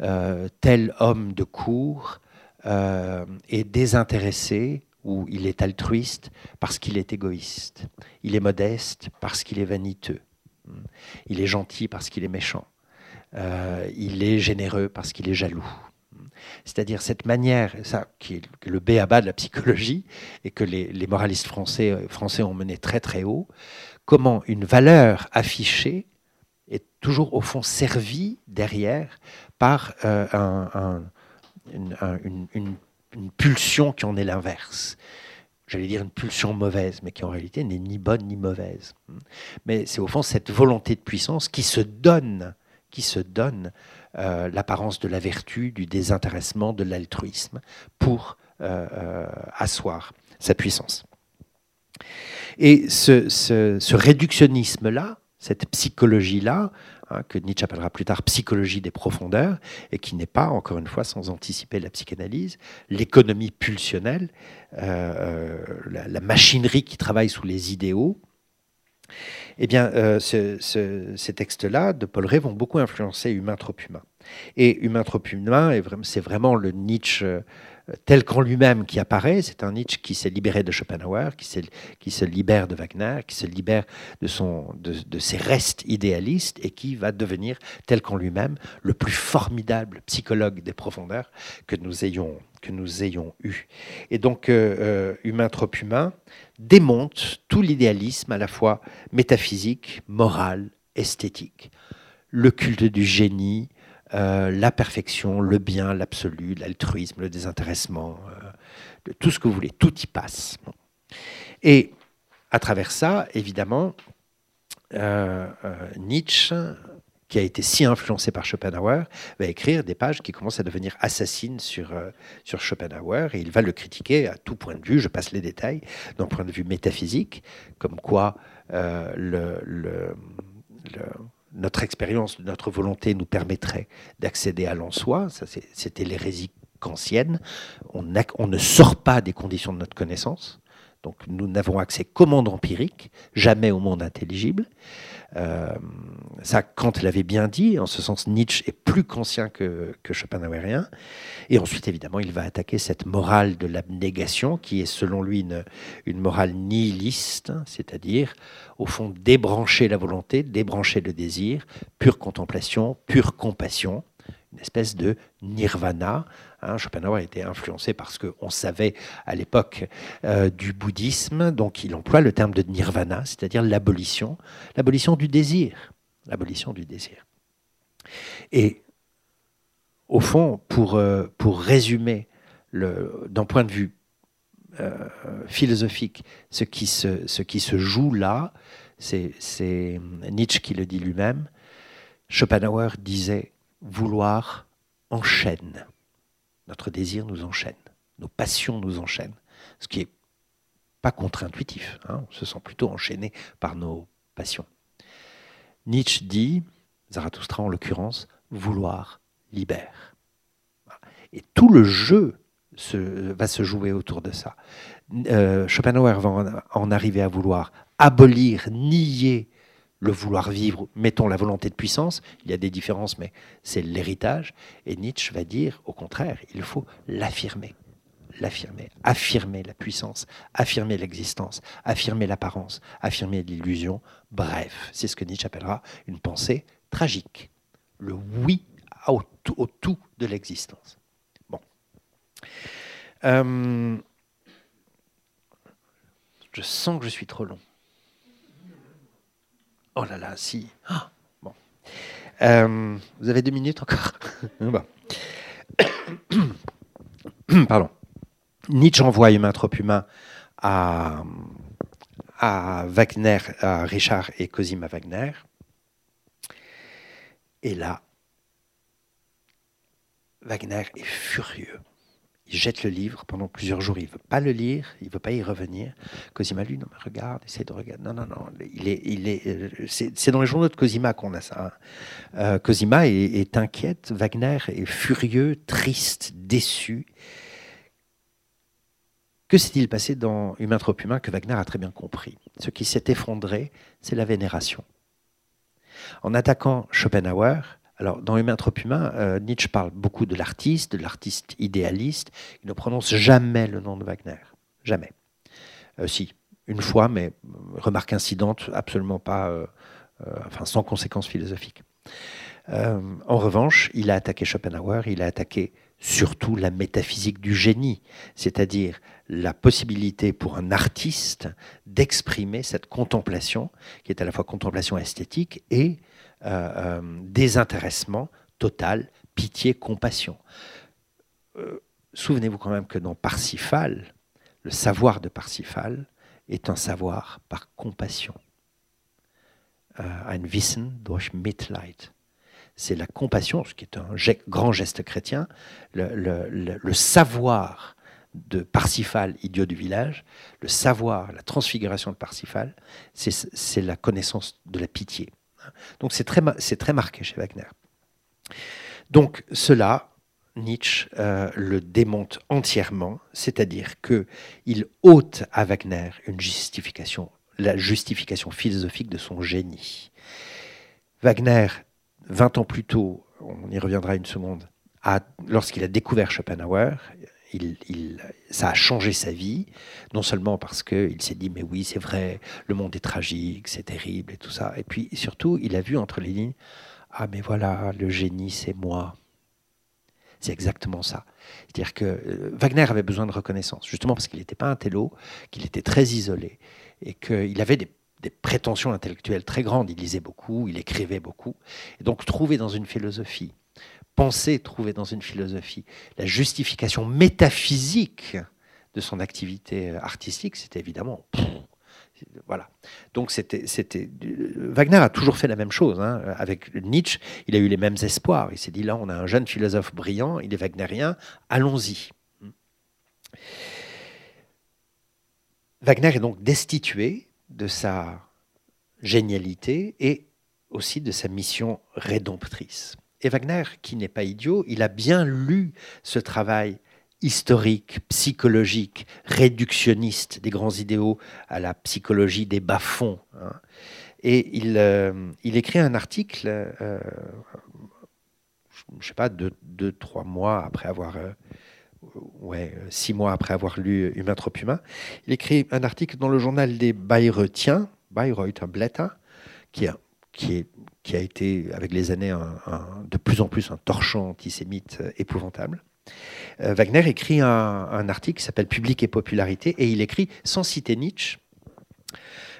euh, tel homme de cour, est désintéressé ou il est altruiste parce qu'il est égoïste. Il est modeste parce qu'il est vaniteux. Il est gentil parce qu'il est méchant. Euh, il est généreux parce qu'il est jaloux. C'est-à-dire cette manière, ça, qui est le B à bas de la psychologie, et que les, moralistes français, euh, français ont mené très très haut, comment une valeur affichée est toujours au fond servie derrière par euh, une, une, pulsion qui en est l'inverse. j'allais dire une pulsion mauvaise, mais qui en réalité n'est ni bonne ni mauvaise. Mais c'est au fond cette volonté de puissance qui se donne, qui se donne euh, l'apparence de la vertu, du désintéressement, de l'altruisme, pour euh, euh, asseoir sa puissance. Et ce réductionnisme-là, cette psychologie-là, Hein, que Nietzsche appellera plus tard psychologie des profondeurs, et qui n'est pas, encore une fois, sans anticiper la psychanalyse, l'économie pulsionnelle, euh, euh, la, machinerie qui travaille sous les idéaux. Eh bien, euh, ces textes-là de Paul Ray vont beaucoup influencer Humain trop humain. Et Humain trop humain, c'est vraiment le Nietzsche tel qu'en lui-même qui apparaît. C'est un Nietzsche qui s'est libéré de Schopenhauer, qui, qui se libère de Wagner, qui se libère de, son, de, ses restes idéalistes et qui va devenir, tel qu'en lui-même, le plus formidable psychologue des profondeurs que nous ayons, que nous ayons eu. Et donc, euh, euh, Humain trop humain démonte tout l'idéalisme à la fois métaphysique, moral, esthétique. Le culte du génie, euh, la perfection, le bien, l'absolu, l'altruisme, le désintéressement, euh, tout ce que vous voulez, tout y passe. Et à travers ça, évidemment, euh, Nietzsche, qui a été si influencé par Schopenhauer, va écrire des pages qui commencent à devenir assassines sur, sur Schopenhauer, et il va le critiquer à tout point de vue, je passe les détails, d'un point de vue métaphysique, comme quoi le, le notre expérience, notre volonté nous permettrait d'accéder à l'en-soi. C'était l'hérésie kantienne. On, on, ne sort pas des conditions de notre connaissance. Donc nous n'avons accès qu'au monde empirique, jamais au monde intelligible. Euh, ça, Kant l'avait bien dit, en ce sens, Nietzsche est plus conscient que, que Schopenhauerien. Et ensuite, évidemment, il va attaquer cette morale de l'abnégation, qui est selon lui une, une morale nihiliste, c'est-à-dire, au fond, débrancher la volonté, débrancher le désir, pure contemplation, pure compassion une espèce de nirvana. Hein, Schopenhauer a été influencé parce qu'on savait à l'époque euh, du bouddhisme, donc il emploie le terme de nirvana, c'est-à-dire l'abolition, l'abolition du désir, l'abolition du désir. Et au fond, pour, euh, pour résumer d'un point de vue euh, philosophique ce qui se, ce qui se joue là, c'est Nietzsche qui le dit lui-même. Schopenhauer disait vouloir enchaîne. Notre désir nous enchaîne, nos passions nous enchaînent, ce qui est pas contre-intuitif. Hein. on se sent plutôt enchaîné par nos passions. Nietzsche dit, Zarathustra en l'occurrence, vouloir libère. Et tout le jeu va se jouer autour de ça. Euh, Schopenhauer va en arriver à vouloir abolir, nier le vouloir vivre, mettons la volonté de puissance, il y a des différences, mais c'est l'héritage. Et Nietzsche va dire, au contraire, il faut l'affirmer, l'affirmer, affirmer la puissance, affirmer l'existence, affirmer l'apparence, affirmer l'illusion. Bref, c'est ce que Nietzsche appellera une pensée tragique, le oui au tout, de l'existence. Bon. Euh, je sens que je suis trop long. Oh là là, si. Ah, bon. Euh, vous avez deux minutes encore Pardon. Nietzsche envoie Humain trop humain à, à Wagner, à Richard et Cosima Wagner. Et là, Wagner est furieux il jette le livre pendant plusieurs jours. Il ne veut pas le lire, il ne veut pas y revenir. Cosima, lui, non, mais regarde, essaie de regarder. Non, non, non. Il est, il est, euh, c'est, dans les journaux de Cosima qu'on a ça. Hein. Euh, Cosima est, inquiète, Wagner est furieux, triste, déçu. Que s'est-il passé dans Humain trop humain que Wagner a très bien compris? Ce qui s'est effondré, c'est la vénération. En attaquant Schopenhauer, alors, dans Humain trop humain, euh, Nietzsche parle beaucoup de l'artiste, de l'artiste idéaliste. Il ne prononce jamais le nom de Wagner. Jamais. Euh, si, une fois, mais euh, remarque incidente, absolument pas, enfin, sans conséquences philosophiques. en revanche, il a attaqué Schopenhauer, il a attaqué surtout la métaphysique du génie, c'est-à-dire la possibilité pour un artiste d'exprimer cette contemplation, qui est à la fois contemplation esthétique et euh, euh, désintéressement total, pitié, compassion. Euh, souvenez-vous quand même que dans Parsifal, le savoir de Parsifal est un savoir par compassion. Ein Wissen durch Mitleid. C'est la compassion, ce qui est un grand geste chrétien, le, savoir de Parsifal, idiot du village, le savoir, la transfiguration de Parsifal, c'est la connaissance de la pitié. Donc c'est très, marqué chez Wagner. Donc cela, Nietzsche euh, le démonte entièrement, c'est-à-dire qu'il ôte à Wagner une justification, la justification philosophique de son génie. Wagner, 20 ans plus tôt, on y reviendra une seconde, lorsqu'il a découvert Schopenhauer, ça a changé sa vie, non seulement parce qu'il s'est dit mais oui c'est vrai, le monde est tragique, c'est terrible et tout ça, et puis surtout il a vu entre les lignes, ah mais voilà, le génie c'est moi, c'est exactement ça. C'est-à-dire que euh, Wagner avait besoin de reconnaissance, justement parce qu'il n'était pas un télo, qu'il était très isolé et qu'il avait des, prétentions intellectuelles très grandes. Il lisait beaucoup, il écrivait beaucoup. Et donc trouver dans une philosophie, penser trouver dans une philosophie la justification métaphysique de son activité artistique, c'était évidemment voilà. Donc c'était, c'était Wagner a toujours fait la même chose. Hein. Avec Nietzsche, il a eu les mêmes espoirs. Il s'est dit là, on a un jeune philosophe brillant, il est wagnérien, allons-y. Wagner est donc destitué de sa génialité et aussi de sa mission rédemptrice. Et Wagner, qui n'est pas idiot, il a bien lu ce travail historique, psychologique, réductionniste des grands idéaux à la psychologie des bas-fonds. Hein. Et il, euh, il, écrit un article, euh, je ne sais pas, deux, trois mois après avoir, euh, ouais, six mois après avoir lu Humain trop humain, il écrit un article dans le journal des Bayreuthiens, Bayreuth, blätter, qui, a, qui, est, qui a été avec les années de plus en plus un torchon antisémite épouvantable. Euh, Wagner écrit un, article qui s'appelle Public et popularité, et il écrit, sans citer Nietzsche,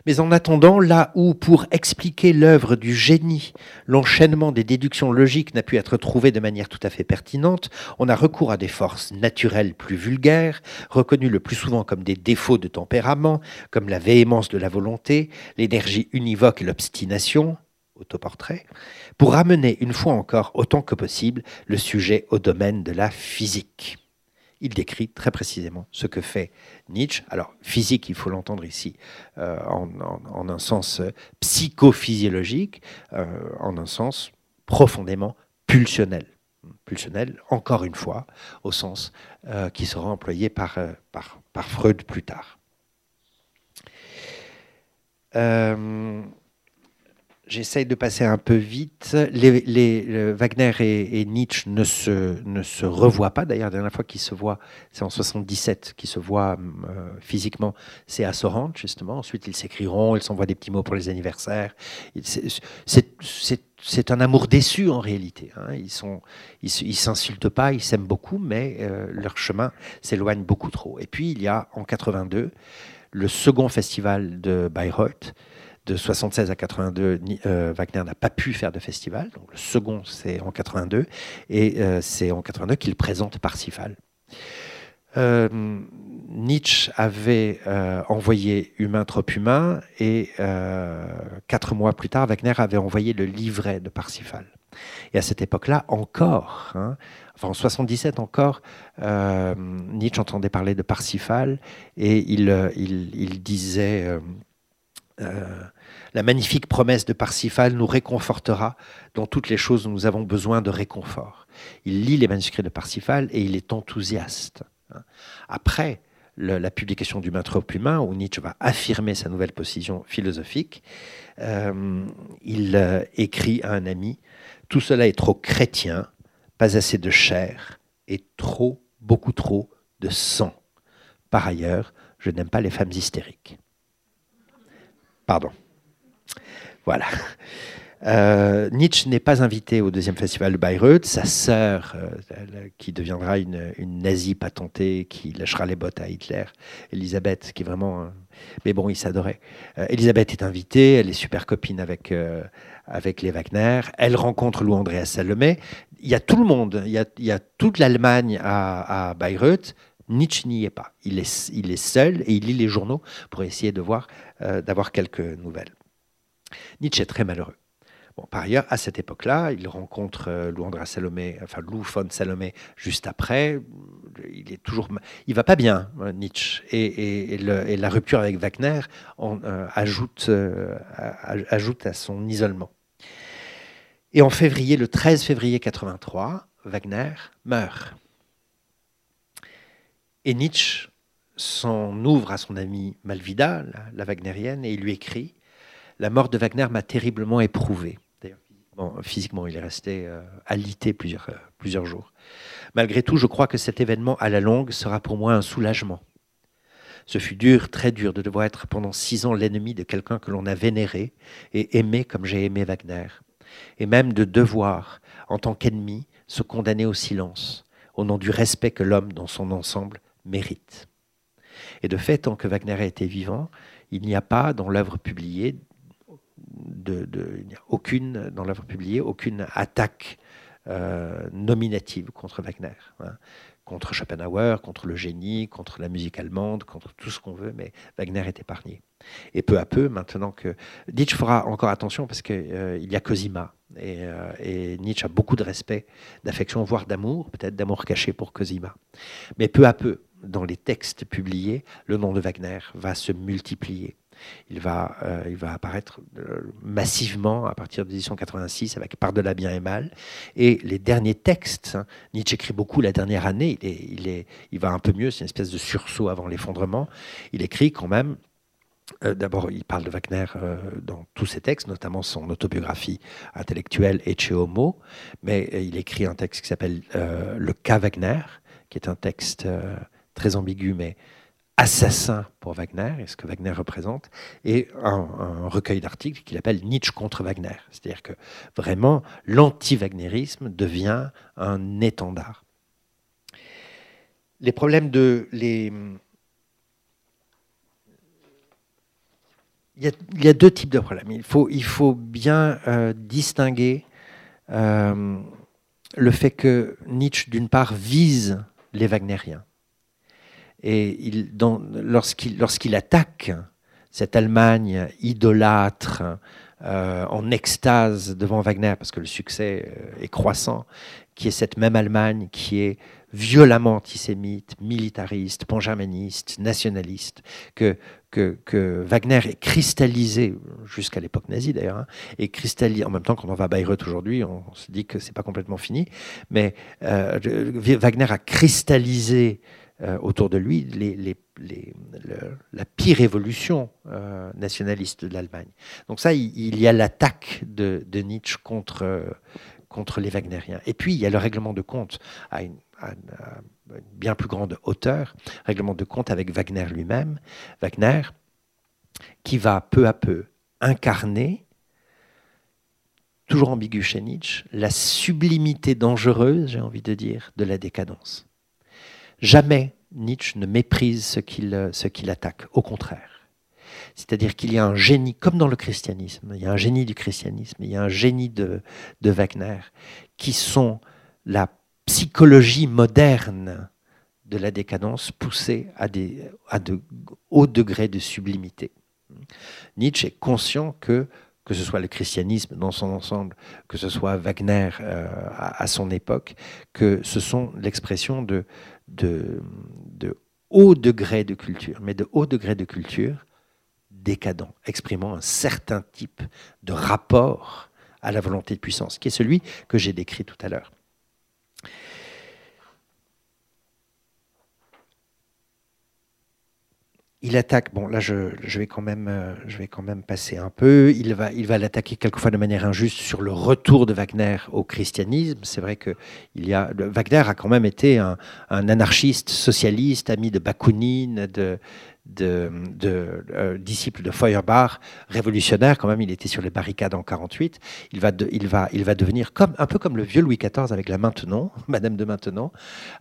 mais en attendant, là où, pour expliquer l'œuvre du génie, l'enchaînement des déductions logiques n'a pu être trouvé de manière tout à fait pertinente, on a recours à des forces naturelles plus vulgaires, reconnues le plus souvent comme des défauts de tempérament, comme la véhémence de la volonté, l'énergie univoque et l'obstination, autoportrait, pour ramener une fois encore autant que possible le sujet au domaine de la physique. Il décrit très précisément ce que fait Nietzsche. Alors, physique, il faut l'entendre ici euh, en, un sens psychophysiologique, euh, en un sens profondément pulsionnel. Pulsionnel, encore une fois, au sens euh, qui sera employé par Freud plus tard. J'essaye de passer un peu vite. Les, Wagner et, Nietzsche ne se, ne se revoient pas. D'ailleurs, la dernière fois qu'ils se voient, c'est en 77 qu'ils se voient euh, physiquement. C'est à Sorrente, justement. Ensuite, ils s'écriront, ils s'envoient des petits mots pour les anniversaires. C'est un amour déçu en réalité. Hein. Ils ne ils, s'insultent pas, ils s'aiment beaucoup, mais euh, leur chemin s'éloigne beaucoup trop. Et puis, il y a en 82 le second festival de Bayreuth de 76 à 82, euh, Wagner n'a pas pu faire de festival. Donc le second, c'est en 82. Et euh, c'est en 82 qu'il présente Parsifal. Euh, Nietzsche avait envoyé Humain trop humain et quatre mois plus tard, Wagner avait envoyé le livret de Parsifal. Et à cette époque-là, encore, hein, enfin en 77 encore, Nietzsche entendait parler de Parsifal et il, disait la magnifique promesse de Parsifal nous réconfortera dans toutes les choses où nous avons besoin de réconfort. Il lit les manuscrits de Parsifal et il est enthousiaste. Après la publication du Maître humain, où Nietzsche va affirmer sa nouvelle position philosophique, euh, il euh, écrit à un ami Tout cela est trop chrétien, pas assez de chair et trop, beaucoup trop de sang. Par ailleurs, je n'aime pas les femmes hystériques. Pardon. Voilà. Euh, Nietzsche n'est pas invité au deuxième festival de Bayreuth. Sa sœur, euh, qui deviendra une, nazie patentée, qui lâchera les bottes à Hitler, Elisabeth, qui est vraiment. mais bon, il s'adorait. Euh, Elisabeth est invitée, elle est super copine avec, avec les Wagner. Elle rencontre Lou Andreas Salomé. Il y a tout le monde, il y a, toute l'Allemagne à, à Bayreuth, Nietzsche n'y est pas. Il est, il est seul et il lit les journaux pour essayer de voir, d'avoir quelques nouvelles. Nietzsche est très malheureux. Bon, par ailleurs, à cette époque-là, il rencontre euh, Lou Andra Salomé, enfin Lou von Salomé juste après. Il est toujours, il va pas bien, euh, Nietzsche, et, la rupture avec Wagner euh, ajoute, euh, ajoute à son isolement. Et en février, le 13 février 83, Wagner meurt. Et Nietzsche s'en ouvre à son amie Malvida, la, la wagnérienne, et il lui écrit La mort de Wagner m'a terriblement éprouvé. D'ailleurs, physiquement, il est resté euh, alité plusieurs, euh, plusieurs jours. Malgré tout, je crois que cet événement, à la longue, sera pour moi un soulagement. Ce fut dur, très dur, de devoir être pendant six ans l'ennemi de quelqu'un que l'on a vénéré et aimé comme j'ai aimé Wagner, et même de devoir, en tant qu'ennemi, se condamner au silence, au nom du respect que l'homme dans son ensemble mérite. Et de fait, tant que Wagner a été vivant, il n'y a pas dans l'œuvre publiée, de, de, aucune, dans l'œuvre publiée, aucune attaque euh, nominative contre Wagner. hein. Contre Schopenhauer, contre le génie, contre la musique allemande, contre tout ce qu'on veut, mais Wagner est épargné. Et peu à peu, maintenant que. Nietzsche fera encore attention parce qu'il euh, y a Cosima. Et, euh, et Nietzsche a beaucoup de respect, d'affection, voire d'amour, peut-être d'amour caché pour Cosima. Mais peu à peu, dans les textes publiés, le nom de Wagner va se multiplier. Il va, euh, il va apparaître euh, massivement à partir de 1886 avec Par-delà bien et mal. Et les derniers textes, hein, Nietzsche écrit beaucoup la dernière année, il, est, il, est, il va un peu mieux, c'est une espèce de sursaut avant l'effondrement. Il écrit quand même euh, D'abord, il parle de Wagner dans tous ses textes, notamment son autobiographie intellectuelle Ecce Homo, mais il écrit un texte qui s'appelle Le cas Wagner, qui est un texte très ambigu, mais assassin pour Wagner et ce que Wagner représente, et un, recueil d'articles qu'il appelle Nietzsche contre Wagner. C'est-à-dire que vraiment, l'anti-wagnérisme devient un étendard. Les problèmes de. Les, il y, a, deux types de problèmes. Il faut, il faut bien euh, distinguer euh, le fait que Nietzsche, d'une part, vise les Wagnériens. Et il, lorsqu'il attaque cette Allemagne idolâtre, euh, en extase devant Wagner, parce que le succès est croissant, qui est cette même Allemagne qui est violemment antisémite, militariste, pangermaniste, nationaliste, que, Wagner est cristallisé, jusqu'à l'époque nazie d'ailleurs, hein, et cristallisé, en même temps quand on va à Bayreuth aujourd'hui, on, on, se dit que c'est pas complètement fini, mais euh, Wagner a cristallisé euh, autour de lui la pire évolution euh, nationaliste de l'Allemagne. Donc ça, il, y a l'attaque de, Nietzsche contre, contre les Wagnériens. Et puis, il y a le règlement de compte à une bien plus grande hauteur, règlement de compte avec Wagner lui-même. Wagner, qui va peu à peu incarner, toujours ambigu chez Nietzsche, la sublimité dangereuse, j'ai envie de dire, de la décadence. Jamais Nietzsche ne méprise ce qu'il qu'il attaque, au contraire. C'est-à-dire qu'il y a un génie, comme dans le christianisme, il y a un génie du christianisme, il y a un génie de, de Wagner, qui sont la psychologie moderne de la décadence poussée à, des, à de hauts degrés de sublimité. Nietzsche est conscient que que ce soit le christianisme dans son ensemble, que ce soit Wagner euh, à, son époque, que ce sont l'expression de, de, de haut degré de culture, mais de haut degré de culture décadent, exprimant un certain type de rapport à la volonté de puissance, qui est celui que j'ai décrit tout à l'heure. Il attaque. Bon, là, je, vais quand même, euh, je vais quand même passer un peu. Il va, il va l'attaquer quelquefois de manière injuste sur le retour de Wagner au christianisme. C'est vrai que il y a, Wagner a quand même été un, un anarchiste, socialiste, ami de Bakounine, de, de, euh, disciple de Feuerbach, révolutionnaire quand même, il était sur les barricades en 48. Il va, il va, il va devenir comme, un peu comme le vieux Louis XIV avec la Maintenon, Madame de Maintenon,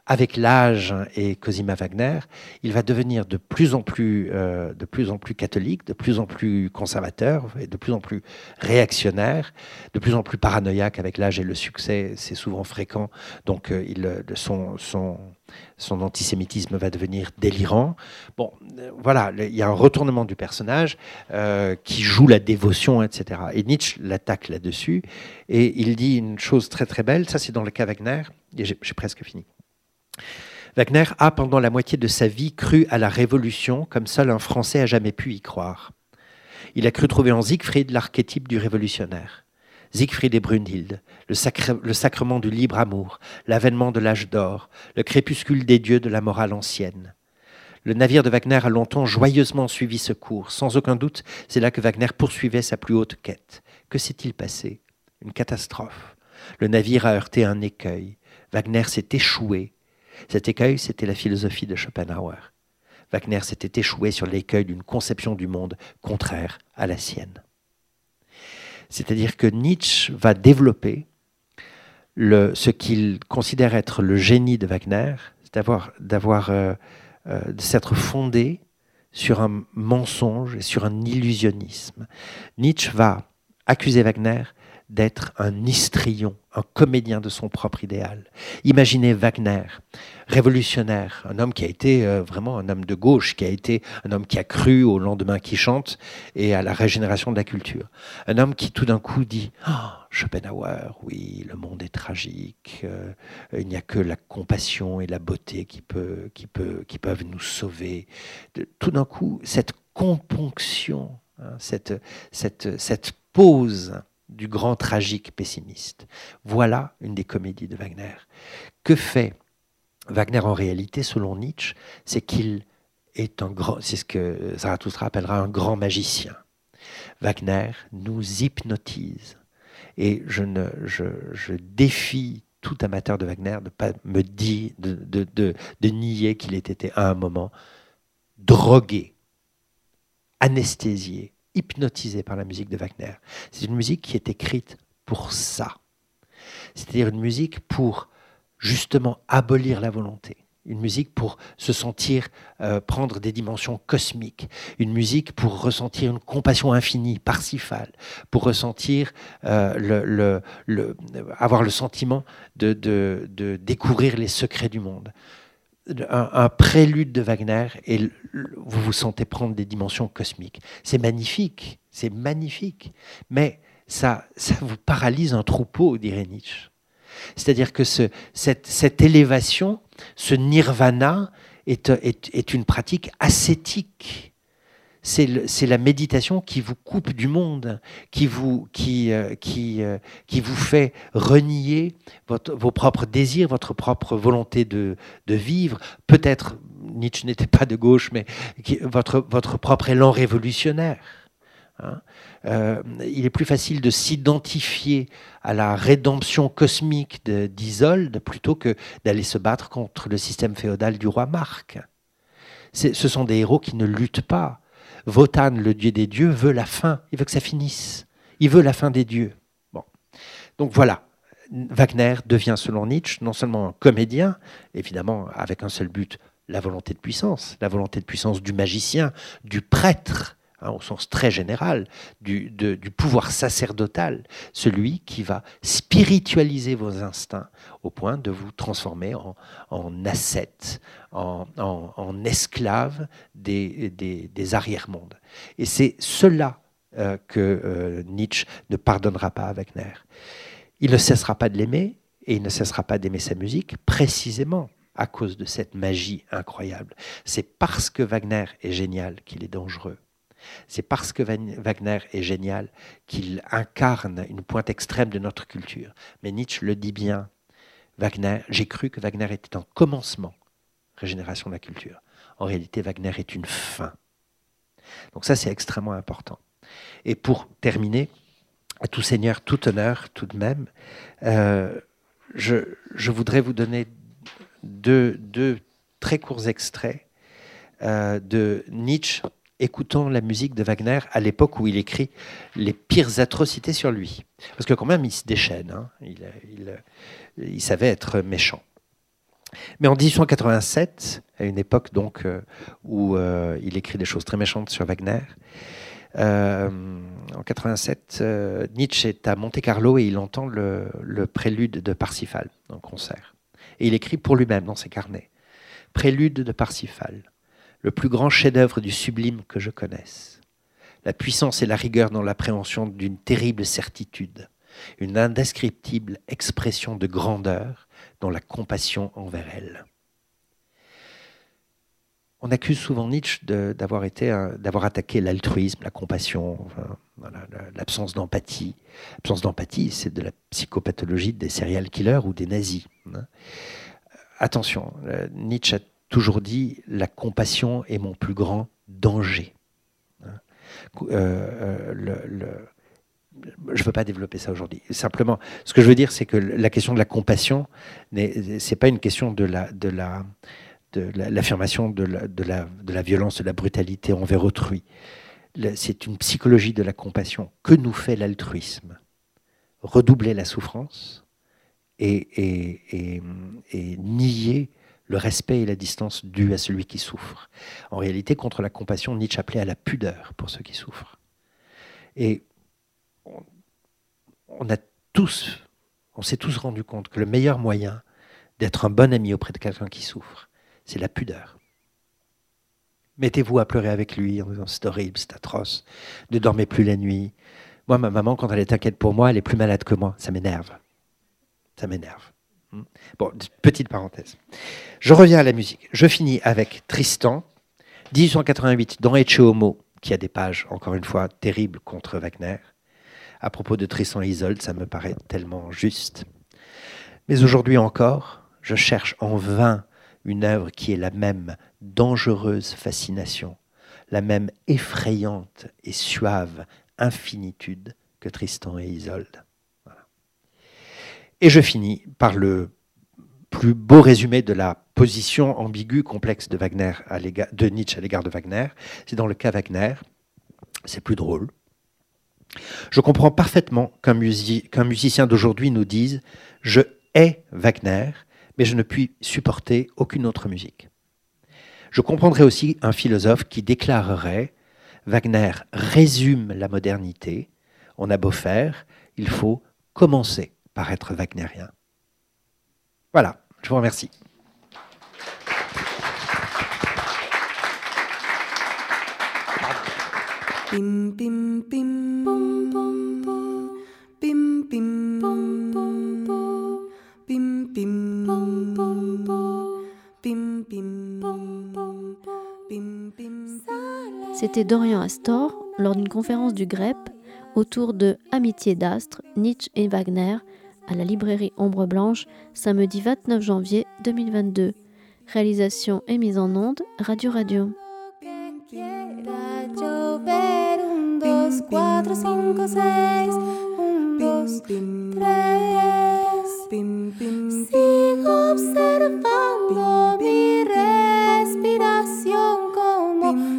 avec l'âge et Cosima Wagner, il va devenir de plus en plus, euh, de plus en plus catholique, de plus en plus conservateur et de plus en plus réactionnaire, de plus en plus paranoïaque avec l'âge et le succès, c'est souvent fréquent. Donc euh, il, son, son son antisémitisme va devenir délirant. Bon, euh, voilà, il y a un retournement du personnage euh, qui joue la dévotion, etc. Et Nietzsche l'attaque là-dessus, et il dit une chose très très belle, ça c'est dans le cas Wagner, et j'ai presque fini. Wagner a, pendant la moitié de sa vie, cru à la révolution comme seul un Français a jamais pu y croire. Il a cru trouver en Siegfried l'archétype du révolutionnaire. Siegfried et Brunhilde, le, le sacrement du libre amour, l'avènement de l'âge d'or, le crépuscule des dieux de la morale ancienne. Le navire de Wagner a longtemps joyeusement suivi ce cours. Sans aucun doute, c'est là que Wagner poursuivait sa plus haute quête. Que s'est-il passé? Une catastrophe. Le navire a heurté un écueil. Wagner s'est échoué. Cet écueil, c'était la philosophie de Schopenhauer. Wagner s'était échoué sur l'écueil d'une conception du monde contraire à la sienne. C'est-à-dire que Nietzsche va développer ce qu'il considère être le génie de Wagner, d'avoir, d'avoir, euh, euh, de s'être fondé sur un mensonge et sur un illusionnisme. Nietzsche va accuser Wagner d'être un histrion, un comédien de son propre idéal. Imaginez Wagner, révolutionnaire, un homme qui a été euh, vraiment un homme de gauche, qui a été un homme qui a cru au lendemain qui chante et à la régénération de la culture. Un homme qui tout d'un coup dit oh, Schopenhauer, oui, le monde est tragique, euh, il n'y a que la compassion et la beauté qui, peuvent nous sauver. tout d'un coup, cette componction, hein, cette pause du grand tragique pessimiste. Voilà une des comédies de Wagner. Que fait Wagner en réalité, selon Nietzsche? C'est qu'il est un grand, c'est ce que Zarathustra appellera un grand magicien. Wagner nous hypnotise. Et je, défie tout amateur de Wagner de me dire, de nier qu'il ait été à un moment drogué, anesthésié, hypnotisé par la musique de Wagner. C'est une musique qui est écrite pour ça. C'est-à-dire une musique pour justement abolir la volonté. Une musique pour se sentir euh, prendre des dimensions cosmiques. Une musique pour ressentir une compassion infinie, Parsifale. Pour ressentir, euh, le, le, avoir le sentiment de, de, de découvrir les secrets du monde un, prélude de Wagner et vous vous sentez prendre des dimensions cosmiques. C'est magnifique, c'est magnifique, mais ça, ça vous paralyse un troupeau, dirait Nietzsche. C'est-à-dire que ce, cette, élévation, ce nirvana, est une pratique ascétique c'est la méditation qui vous coupe du monde, qui vous, qui, euh, qui, euh, qui vous fait renier votre, vos propres désirs, votre propre volonté de, de vivre. Peut-être, Nietzsche n'était pas de gauche, mais votre, votre propre élan révolutionnaire. Hein. Euh, il est plus facile de s'identifier à la rédemption cosmique d'Isolde plutôt que d'aller se battre contre le système féodal du roi Marc. Ce sont des héros qui ne luttent pas Votan, le dieu des dieux, veut la fin. Il veut que ça finisse. Il veut la fin des dieux. Donc voilà. Wagner devient, selon Nietzsche, non seulement un comédien, évidemment avec un seul but, la volonté de puissance, la volonté de puissance du magicien, du prêtre, hein, au sens très général, du, du, pouvoir sacerdotal, celui qui va spiritualiser vos instincts au point de vous transformer en, en ascète, en, en, esclave des, des, des arrière-mondes. Et c'est cela euh, que euh, Nietzsche ne pardonnera pas à Wagner. Il ne cessera pas de l'aimer et il ne cessera pas d'aimer sa musique précisément à cause de cette magie incroyable. C'est parce que Wagner est génial qu'il est dangereux. C'est parce que Wagner est génial qu'il incarne une pointe extrême de notre culture. Mais Nietzsche le dit bien. Wagner, j'ai cru que Wagner était un commencement, régénération de la culture. En réalité, Wagner est une fin. Donc ça, c'est extrêmement important. Et pour terminer, à tout seigneur, tout honneur, tout de même, euh, je, voudrais vous donner deux, deux très courts extraits euh, de Nietzsche écoutant la musique de Wagner à l'époque où il écrit les pires atrocités sur lui. Parce que quand même, il se déchaîne, hein. il, savait être méchant. Mais en 1887, à une époque donc euh, où euh, il écrit des choses très méchantes sur Wagner, euh, en 87, Nietzsche est à Monte Carlo et il entend le, le prélude de Parsifal en concert. Et il écrit pour lui-même dans ses carnets prélude de Parsifal, le plus grand chef-d'œuvre du sublime que je connaisse. La puissance et la rigueur dans l'appréhension d'une terrible certitude, une indescriptible expression de grandeur dans la compassion envers elle. On accuse souvent Nietzsche d'avoir attaqué l'altruisme, la compassion, l'absence d'empathie. L'absence d'empathie, c'est de la psychopathologie des serial killers ou des nazis. Hein. Attention, euh, Nietzsche a toujours dit la compassion est mon plus grand danger. Hein. Euh, euh, je ne veux pas développer ça aujourd'hui. Simplement, ce que je veux dire, c'est que la question de la compassion, ce n'est pas une question de la, de la, de l'affirmation de, la, de, la, de la violence, de la brutalité envers autrui. C'est une psychologie de la compassion. Que nous fait l'altruisme? Redoubler la souffrance et, et, et, nier le respect et la distance dus à celui qui souffre. En réalité, contre la compassion, Nietzsche appelait à la pudeur pour ceux qui souffrent. Et on, on a tous, on s'est tous rendu compte que le meilleur moyen d'être un bon ami auprès de quelqu'un qui souffre, c'est la pudeur. Mettez-vous à pleurer avec lui en disant c'est horrible, c'est atroce, ne dormez plus la nuit. Moi, ma maman, quand elle est inquiète pour moi, elle est plus malade que moi. Ça m'énerve. Ça m'énerve. Hmm. Bon, petite parenthèse. Je reviens à la musique. Je finis avec Tristan, 1888, dans Ecce Homo, qui a des pages, encore une fois, terribles contre Wagner. À propos de Tristan et Isolde, ça me paraît tellement juste. Mais aujourd'hui encore, je cherche en vain une œuvre qui est la même dangereuse fascination, la même effrayante et suave infinitude que Tristan et Isolde. Et je finis par le plus beau résumé de la position ambiguë, complexe de, Wagner de Nietzsche à l'égard de Wagner. C'est dans le cas Wagner, c'est plus drôle. Je comprends parfaitement qu'un musicien d'aujourd'hui nous dise Je hais Wagner, mais je ne puis supporter aucune autre musique. Je comprendrais aussi un philosophe qui déclarerait Wagner résume la modernité, on a beau faire, il faut commencer paraître wagnérien. Voilà, je vous remercie. C'était Dorian Astor lors d'une conférence du GREP autour de Amitié d'astre, Nietzsche et Wagner à la librairie Ombre Blanche samedi 29 janvier 2022. Réalisation et mise en onde Radio Radio.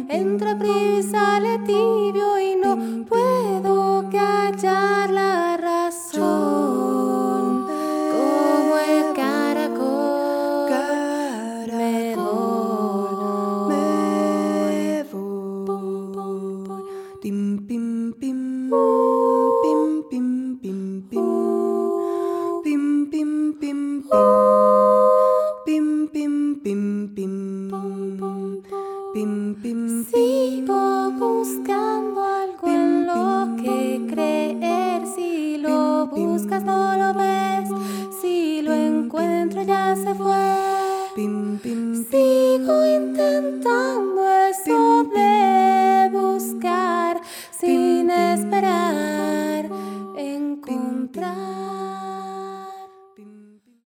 Entra sale tibio y no puedo callar la razón. pim, pim, pum, pum, pim, pim. Sigo buscando algo en lo que creer. Si lo buscas, no lo ves. Si lo encuentro, ya se fue. Sigo intentando eso de buscar sin esperar encontrar.